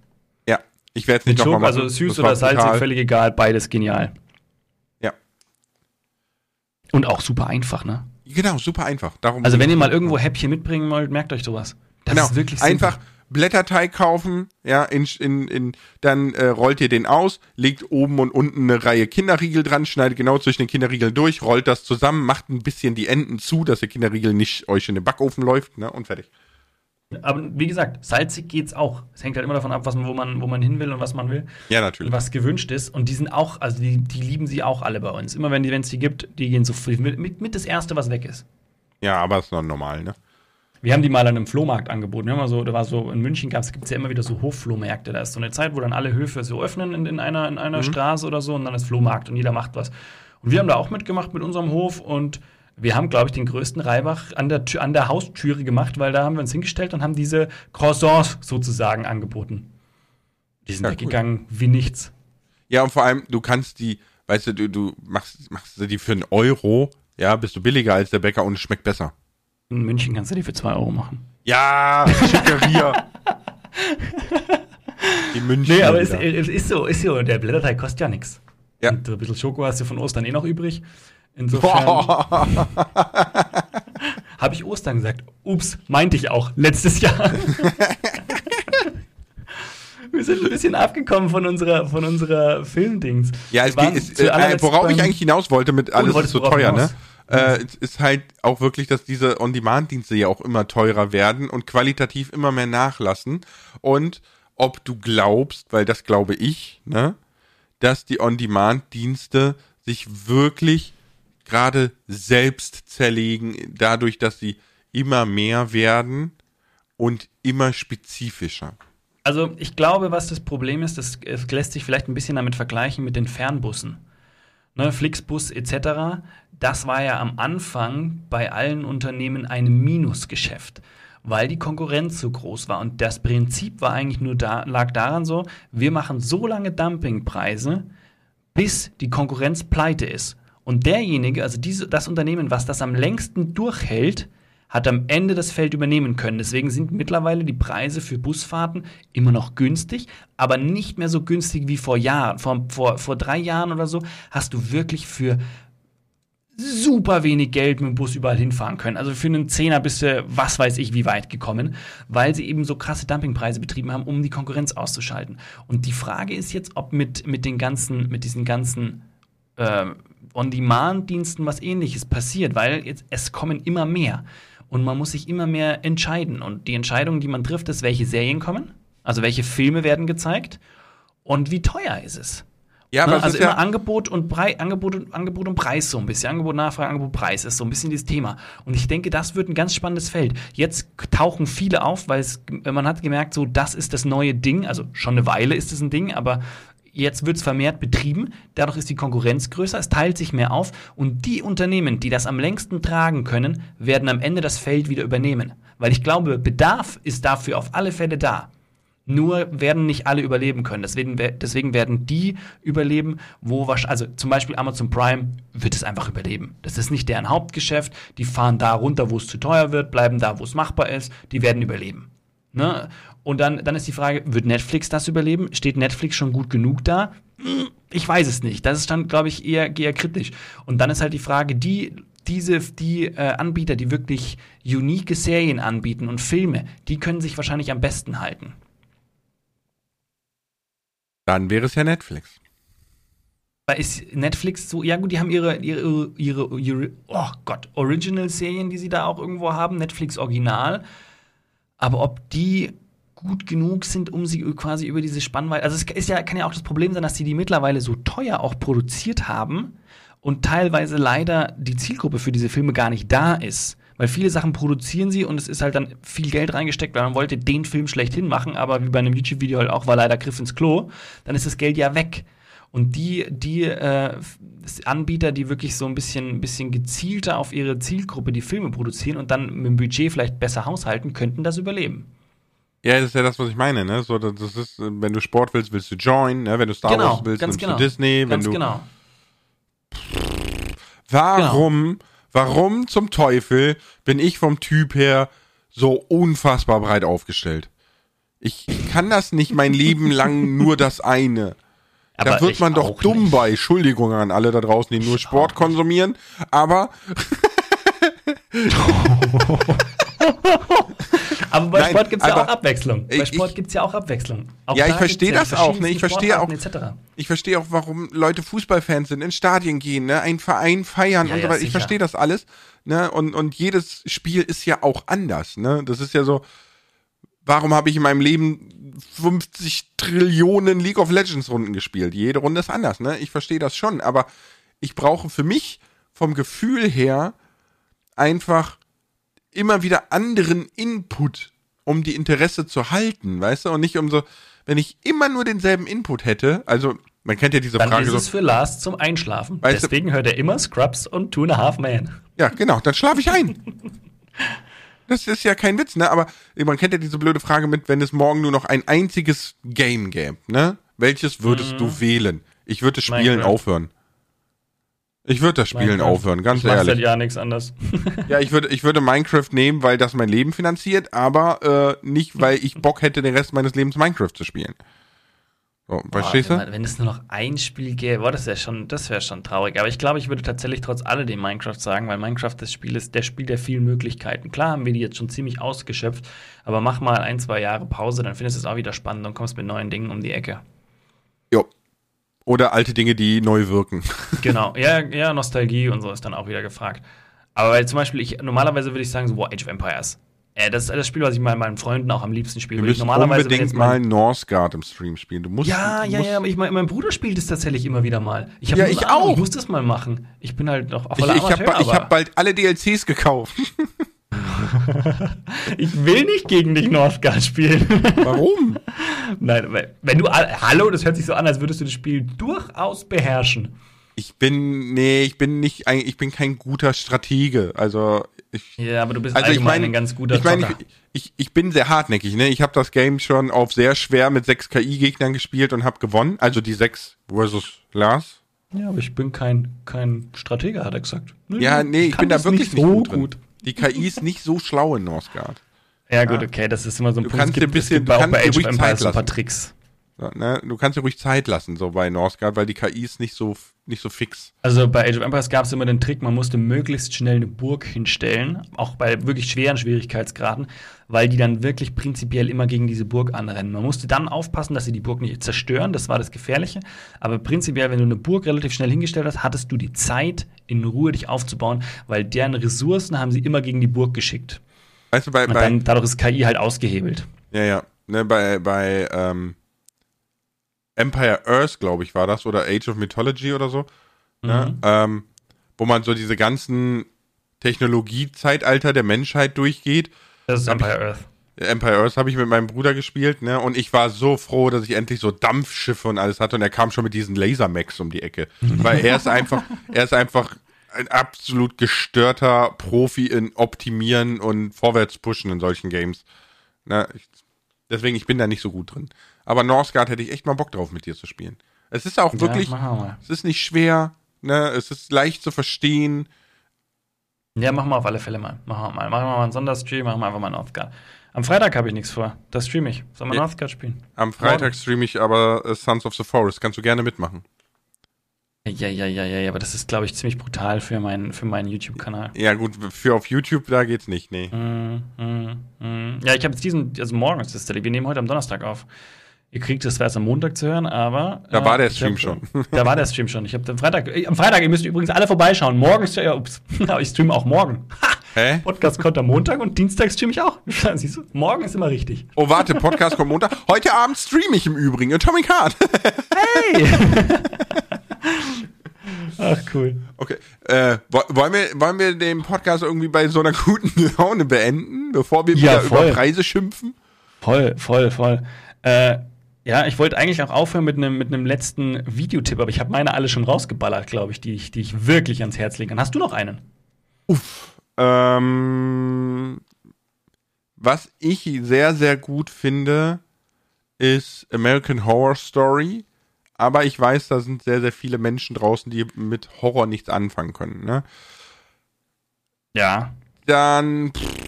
Ja, ich werde es nicht nochmal machen. Also süß oder salzig, völlig egal, beides genial. Ja. Und auch super einfach, ne? Genau, super einfach. Darum also wenn ihr mal irgendwo Häppchen mitbringen wollt, merkt euch sowas. Das genau. ist wirklich simpel. einfach Blätterteig kaufen, ja, in, in, in, dann äh, rollt ihr den aus, legt oben und unten eine Reihe Kinderriegel dran, schneidet genau zwischen den Kinderriegeln durch, rollt das zusammen, macht ein bisschen die Enden zu, dass der Kinderriegel nicht euch in den Backofen läuft, ne, und fertig. Aber wie gesagt, salzig geht's auch. Es hängt halt immer davon ab, was, wo, man, wo man hin will und was man will. Ja, natürlich. Was gewünscht ist. Und die sind auch, also die, die lieben sie auch alle bei uns. Immer wenn es die gibt, die gehen so mit, mit, mit das Erste, was weg ist. Ja, aber ist noch normal, ne? Wir haben die mal an einem Flohmarkt angeboten. Wir haben so, da war so, in München gibt es ja immer wieder so Hofflohmärkte. Da ist so eine Zeit, wo dann alle Höfe so öffnen in, in einer, in einer mhm. Straße oder so und dann ist Flohmarkt und jeder macht was. Und wir haben da auch mitgemacht mit unserem Hof und wir haben, glaube ich, den größten Reibach an der, an der Haustüre gemacht, weil da haben wir uns hingestellt und haben diese Croissants sozusagen angeboten. Die sind ja, weggegangen cool. wie nichts. Ja, und vor allem, du kannst die, weißt du, du, du machst, machst die für einen Euro, ja, bist du billiger als der Bäcker und es schmeckt besser. In München kannst du die für 2 Euro machen. Ja, schicke wir. die München. Nee, aber es, es, ist so, ist so. Der Blätterteig kostet ja nichts. Ja. Und ein bisschen Schoko hast du von Ostern eh noch übrig. Insofern. Habe ich Ostern gesagt? Ups, meinte ich auch. Letztes Jahr. Wir sind ein bisschen abgekommen von unserer, von unserer Filmdings. Ja, es geht, es, äh, worauf ich eigentlich hinaus wollte mit alles ist so teuer, ne? Äh, ist halt auch wirklich, dass diese On-Demand-Dienste ja auch immer teurer werden und qualitativ immer mehr nachlassen. Und ob du glaubst, weil das glaube ich, ne, dass die On-Demand-Dienste sich wirklich gerade selbst zerlegen, dadurch, dass sie immer mehr werden und immer spezifischer. Also ich glaube, was das Problem ist, das lässt sich vielleicht ein bisschen damit vergleichen mit den Fernbussen. Ne, Flixbus etc das war ja am Anfang bei allen Unternehmen ein Minusgeschäft, weil die Konkurrenz so groß war. Und das Prinzip war eigentlich nur da, lag daran so, wir machen so lange Dumpingpreise, bis die Konkurrenz pleite ist. Und derjenige, also diese, das Unternehmen, was das am längsten durchhält, hat am Ende das Feld übernehmen können. Deswegen sind mittlerweile die Preise für Busfahrten immer noch günstig, aber nicht mehr so günstig wie vor Jahren. Vor, vor, vor drei Jahren oder so hast du wirklich für super wenig Geld mit dem Bus überall hinfahren können. Also für einen Zehner bist du, was weiß ich, wie weit gekommen, weil sie eben so krasse Dumpingpreise betrieben haben, um die Konkurrenz auszuschalten. Und die Frage ist jetzt, ob mit, mit den ganzen, mit diesen ganzen äh, On-Demand-Diensten was ähnliches passiert, weil jetzt, es kommen immer mehr. Und man muss sich immer mehr entscheiden. Und die Entscheidung, die man trifft, ist, welche Serien kommen, also welche Filme werden gezeigt und wie teuer ist es. Ja, ne? Also immer ja Angebot und Preis, Angebot und Angebot und Preis so ein bisschen. Angebot, Nachfrage, Angebot, Preis ist so ein bisschen dieses Thema. Und ich denke, das wird ein ganz spannendes Feld. Jetzt tauchen viele auf, weil es, man hat gemerkt, so, das ist das neue Ding. Also schon eine Weile ist es ein Ding, aber jetzt wird es vermehrt betrieben. Dadurch ist die Konkurrenz größer, es teilt sich mehr auf. Und die Unternehmen, die das am längsten tragen können, werden am Ende das Feld wieder übernehmen. Weil ich glaube, Bedarf ist dafür auf alle Fälle da. Nur werden nicht alle überleben können. Deswegen, deswegen werden die überleben, wo wahrscheinlich, also zum Beispiel Amazon Prime wird es einfach überleben. Das ist nicht deren Hauptgeschäft. Die fahren da runter, wo es zu teuer wird, bleiben da, wo es machbar ist. Die werden überleben. Ne? Und dann, dann ist die Frage, wird Netflix das überleben? Steht Netflix schon gut genug da? Hm, ich weiß es nicht. Das ist dann, glaube ich, eher, eher kritisch. Und dann ist halt die Frage, die, diese, die äh, Anbieter, die wirklich unique Serien anbieten und Filme, die können sich wahrscheinlich am besten halten. Dann wäre es ja Netflix. Ist Netflix so, ja gut, die haben ihre, ihre, ihre, ihre oh Gott, Original-Serien, die sie da auch irgendwo haben, Netflix Original. Aber ob die gut genug sind, um sie quasi über diese Spannweite. Also es ist ja, kann ja auch das Problem sein, dass sie die mittlerweile so teuer auch produziert haben und teilweise leider die Zielgruppe für diese Filme gar nicht da ist. Weil viele Sachen produzieren sie und es ist halt dann viel Geld reingesteckt, weil man wollte den Film schlechthin machen, aber wie bei einem YouTube-Video halt auch war leider Griff ins Klo, dann ist das Geld ja weg. Und die, die äh, Anbieter, die wirklich so ein bisschen, bisschen gezielter auf ihre Zielgruppe die Filme produzieren und dann mit dem Budget vielleicht besser haushalten, könnten das überleben. Ja, das ist ja das, was ich meine, ne? So, das ist, wenn du Sport willst, willst du Join, ne? Wenn du Star genau, Wars willst, nimmst genau. du Disney, wenn ganz du. Genau. Warum, genau. warum zum Teufel bin ich vom Typ her so unfassbar breit aufgestellt? Ich, ich kann das nicht mein Leben lang nur das eine. Aber da wird man doch dumm nicht. bei. Entschuldigung an alle da draußen, die nur Sport konsumieren. Aber Aber bei Nein, Sport gibt es ja auch Abwechslung. Bei Sport gibt es ja auch Abwechslung. Auch ja, ich verstehe das auch. Ne? Ich verstehe auch. Ich verstehe auch, warum Leute Fußballfans sind, in Stadien gehen, ne? einen Verein feiern ja, und so weiter. Ich verstehe das alles. Ne? Und, und jedes Spiel ist ja auch anders. Ne? Das ist ja so. Warum habe ich in meinem Leben 50 Trillionen League of Legends Runden gespielt? Jede Runde ist anders. Ne? Ich verstehe das schon. Aber ich brauche für mich vom Gefühl her einfach immer wieder anderen Input, um die Interesse zu halten, weißt du? Und nicht um so, wenn ich immer nur denselben Input hätte, also man kennt ja diese dann Frage. Dann ist es für Lars zum Einschlafen. Weißt Deswegen du, hört er immer Scrubs und Two and a Half Man. Ja, genau, dann schlafe ich ein. das ist ja kein Witz, ne? Aber man kennt ja diese blöde Frage mit, wenn es morgen nur noch ein einziges Game gäbe, ne? Welches würdest mhm. du wählen? Ich würde das Spielen Minecraft. aufhören. Ich würde das Spielen Minecraft. aufhören, ganz ich ehrlich. seit Jahren nichts anderes. ja, ich würde, ich würde Minecraft nehmen, weil das mein Leben finanziert, aber äh, nicht, weil ich Bock hätte, den Rest meines Lebens Minecraft zu spielen. So, verstehst du? Wenn es nur noch ein Spiel gäbe, boah, das wäre schon, das wäre schon traurig. Aber ich glaube, ich würde tatsächlich trotz alledem Minecraft sagen, weil Minecraft das Spiel ist, der Spiel der vielen Möglichkeiten. Klar haben wir die jetzt schon ziemlich ausgeschöpft, aber mach mal ein, zwei Jahre Pause, dann findest du es auch wieder spannend und kommst mit neuen Dingen um die Ecke. Jo, oder alte Dinge, die neu wirken. Genau, ja, ja, Nostalgie und so ist dann auch wieder gefragt. Aber weil zum Beispiel, ich, normalerweise würde ich sagen, so, wow, Age of Empires. Äh, das ist das Spiel, was ich mal meinen Freunden auch am liebsten spiele. Wir müssen normalerweise unbedingt mal Northgard im Stream spielen. Du musst, ja, ja, ja, ich, mein, mein Bruder spielt es tatsächlich immer wieder mal. Ich ja, ich auch. Ich muss das mal machen. Ich bin halt noch auf Ich, ich habe hab bald alle DLCs gekauft. ich will nicht gegen dich Northgard spielen. Warum? Nein, wenn du. Hallo, das hört sich so an, als würdest du das Spiel durchaus beherrschen. Ich bin. Nee, ich bin nicht. Ich bin kein guter Stratege. Also. Ich, ja, aber du bist also ich mein, ein ganz guter ich mein, ich, ich, ich bin sehr hartnäckig, ne? Ich habe das Game schon auf sehr schwer mit sechs KI-Gegnern gespielt und habe gewonnen. Also die sechs versus Lars. Ja, aber ich bin kein, kein Stratege, hat er gesagt. Nee, ja, nee, ich, ich bin da wirklich nicht so gut. gut. Die KI ist nicht so schlau in Northgard. Ja, gut, okay, das ist immer so ein du Punkt. Kannst es gibt, dir ein bisschen, es gibt auch bei Age of Empires ein paar Tricks. Ne? Du kannst dir ruhig Zeit lassen, so bei Northgard, weil die KI ist nicht so, nicht so fix. Also bei Age of Empires gab es immer den Trick, man musste möglichst schnell eine Burg hinstellen, auch bei wirklich schweren Schwierigkeitsgraden, weil die dann wirklich prinzipiell immer gegen diese Burg anrennen. Man musste dann aufpassen, dass sie die Burg nicht zerstören, das war das Gefährliche. Aber prinzipiell, wenn du eine Burg relativ schnell hingestellt hast, hattest du die Zeit, in Ruhe dich aufzubauen, weil deren Ressourcen haben sie immer gegen die Burg geschickt. Weißt du, bei, Und dann, dadurch ist KI halt ausgehebelt. Ja, ja. Ne, bei, bei ähm, Empire Earth, glaube ich, war das, oder Age of Mythology oder so. Ne? Mhm. Ne? Ähm, wo man so diese ganzen Technologie-Zeitalter der Menschheit durchgeht. Das ist Empire Earth. Empire Earth habe ich mit meinem Bruder gespielt, ne? Und ich war so froh, dass ich endlich so Dampfschiffe und alles hatte und er kam schon mit diesen Lasermax um die Ecke. Weil er ist einfach, er ist einfach ein absolut gestörter Profi in Optimieren und Vorwärtspushen in solchen Games. Na, ich, deswegen, ich bin da nicht so gut drin. Aber Northgard hätte ich echt mal Bock drauf, mit dir zu spielen. Es ist auch wirklich, ja, es ist nicht schwer, ne? Es ist leicht zu verstehen. Ja, machen wir auf alle Fälle mal. Machen wir mal. Machen wir mal einen Sonderstream, machen wir einfach mal Northgard. Am Freitag habe ich nichts vor. Das streame ich. Soll man ja. Northgard spielen? Am Freitag streame ich aber uh, Sons of the Forest. Kannst du gerne mitmachen. Ja, ja, ja, ja, ja, aber das ist, glaube ich, ziemlich brutal für meinen, für meinen YouTube-Kanal. Ja, gut, für auf YouTube, da geht's nicht, nee. Mm, mm, mm. Ja, ich habe jetzt diesen, also morgen ist das, wir nehmen heute am Donnerstag auf. Ihr kriegt das erst am Montag zu hören, aber. Da äh, war der Stream hab, schon. Da war der Stream schon. Ich habe am Freitag, äh, am Freitag, ihr müsst übrigens alle vorbeischauen. Morgen ist ja, ups, ich streame auch morgen. Ha! Hä? Podcast kommt am Montag und Dienstag streame ich auch. Siehst du, morgen ist immer richtig. Oh, warte, Podcast kommt Montag. Heute Abend streame ich im Übrigen. Atomic Heart. hey! Ach, cool. Okay. Äh, wollen, wir, wollen wir den Podcast irgendwie bei so einer guten Laune beenden, bevor wir ja, wieder voll. über Preise schimpfen? Voll, voll, voll. Äh, ja, ich wollte eigentlich auch aufhören mit einem mit letzten Videotipp, aber ich habe meine alle schon rausgeballert, glaube ich, die ich, die ich wirklich ans Herz legen kann. Hast du noch einen? Uff. Ähm, was ich sehr, sehr gut finde, ist American Horror Story. Aber ich weiß, da sind sehr, sehr viele Menschen draußen, die mit Horror nichts anfangen können. Ne? Ja. Dann. Pff,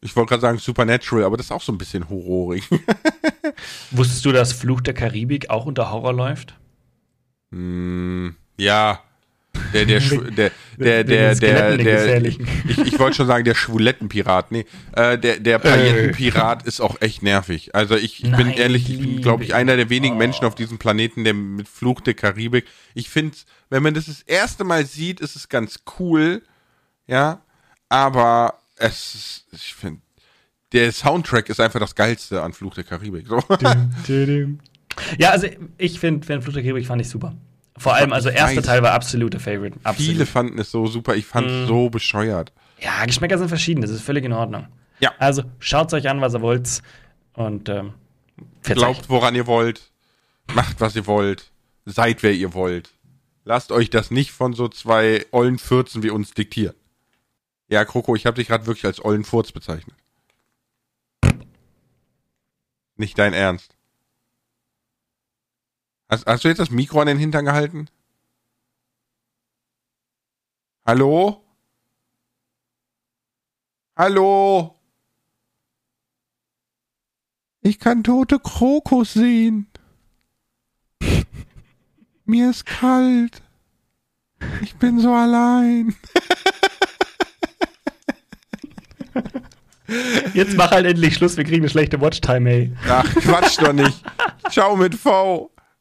ich wollte gerade sagen Supernatural, aber das ist auch so ein bisschen horrorig. Wusstest du, dass Fluch der Karibik auch unter Horror läuft? Mm, ja. Der, der, der, der, der, der, der, ich, ich wollte schon sagen, der Schwulettenpirat. Nee, äh, der, der Paillettenpirat ist auch echt nervig. Also ich, ich bin ehrlich, ich bin, glaube ich, einer der wenigen oh. Menschen auf diesem Planeten, der mit Fluch der Karibik. Ich finde, wenn man das das erste Mal sieht, ist es ganz cool, ja, aber es, ich finde, der Soundtrack ist einfach das Geilste an Fluch der Karibik. So. Ja, also ich finde, Fluch der Karibik fand ich super. Vor allem, also erster weiß. Teil war absoluter Favorite. Absolut. Viele fanden es so super, ich fand es mm. so bescheuert. Ja, Geschmäcker sind verschieden, das ist völlig in Ordnung. Ja. Also schaut euch an, was ihr wollt und ähm, glaubt, woran ihr wollt, macht, was ihr wollt, seid, wer ihr wollt. Lasst euch das nicht von so zwei ollen Fürzen wie uns diktieren. Ja, Kroko, ich habe dich gerade wirklich als ollen Furz bezeichnet. Nicht dein Ernst. Hast, hast du jetzt das Mikro an den Hintern gehalten? Hallo? Hallo? Ich kann tote Krokus sehen. Mir ist kalt. Ich bin so allein. Jetzt mach halt endlich Schluss, wir kriegen eine schlechte Watchtime, ey. Ach, Quatsch doch nicht. Ciao mit V.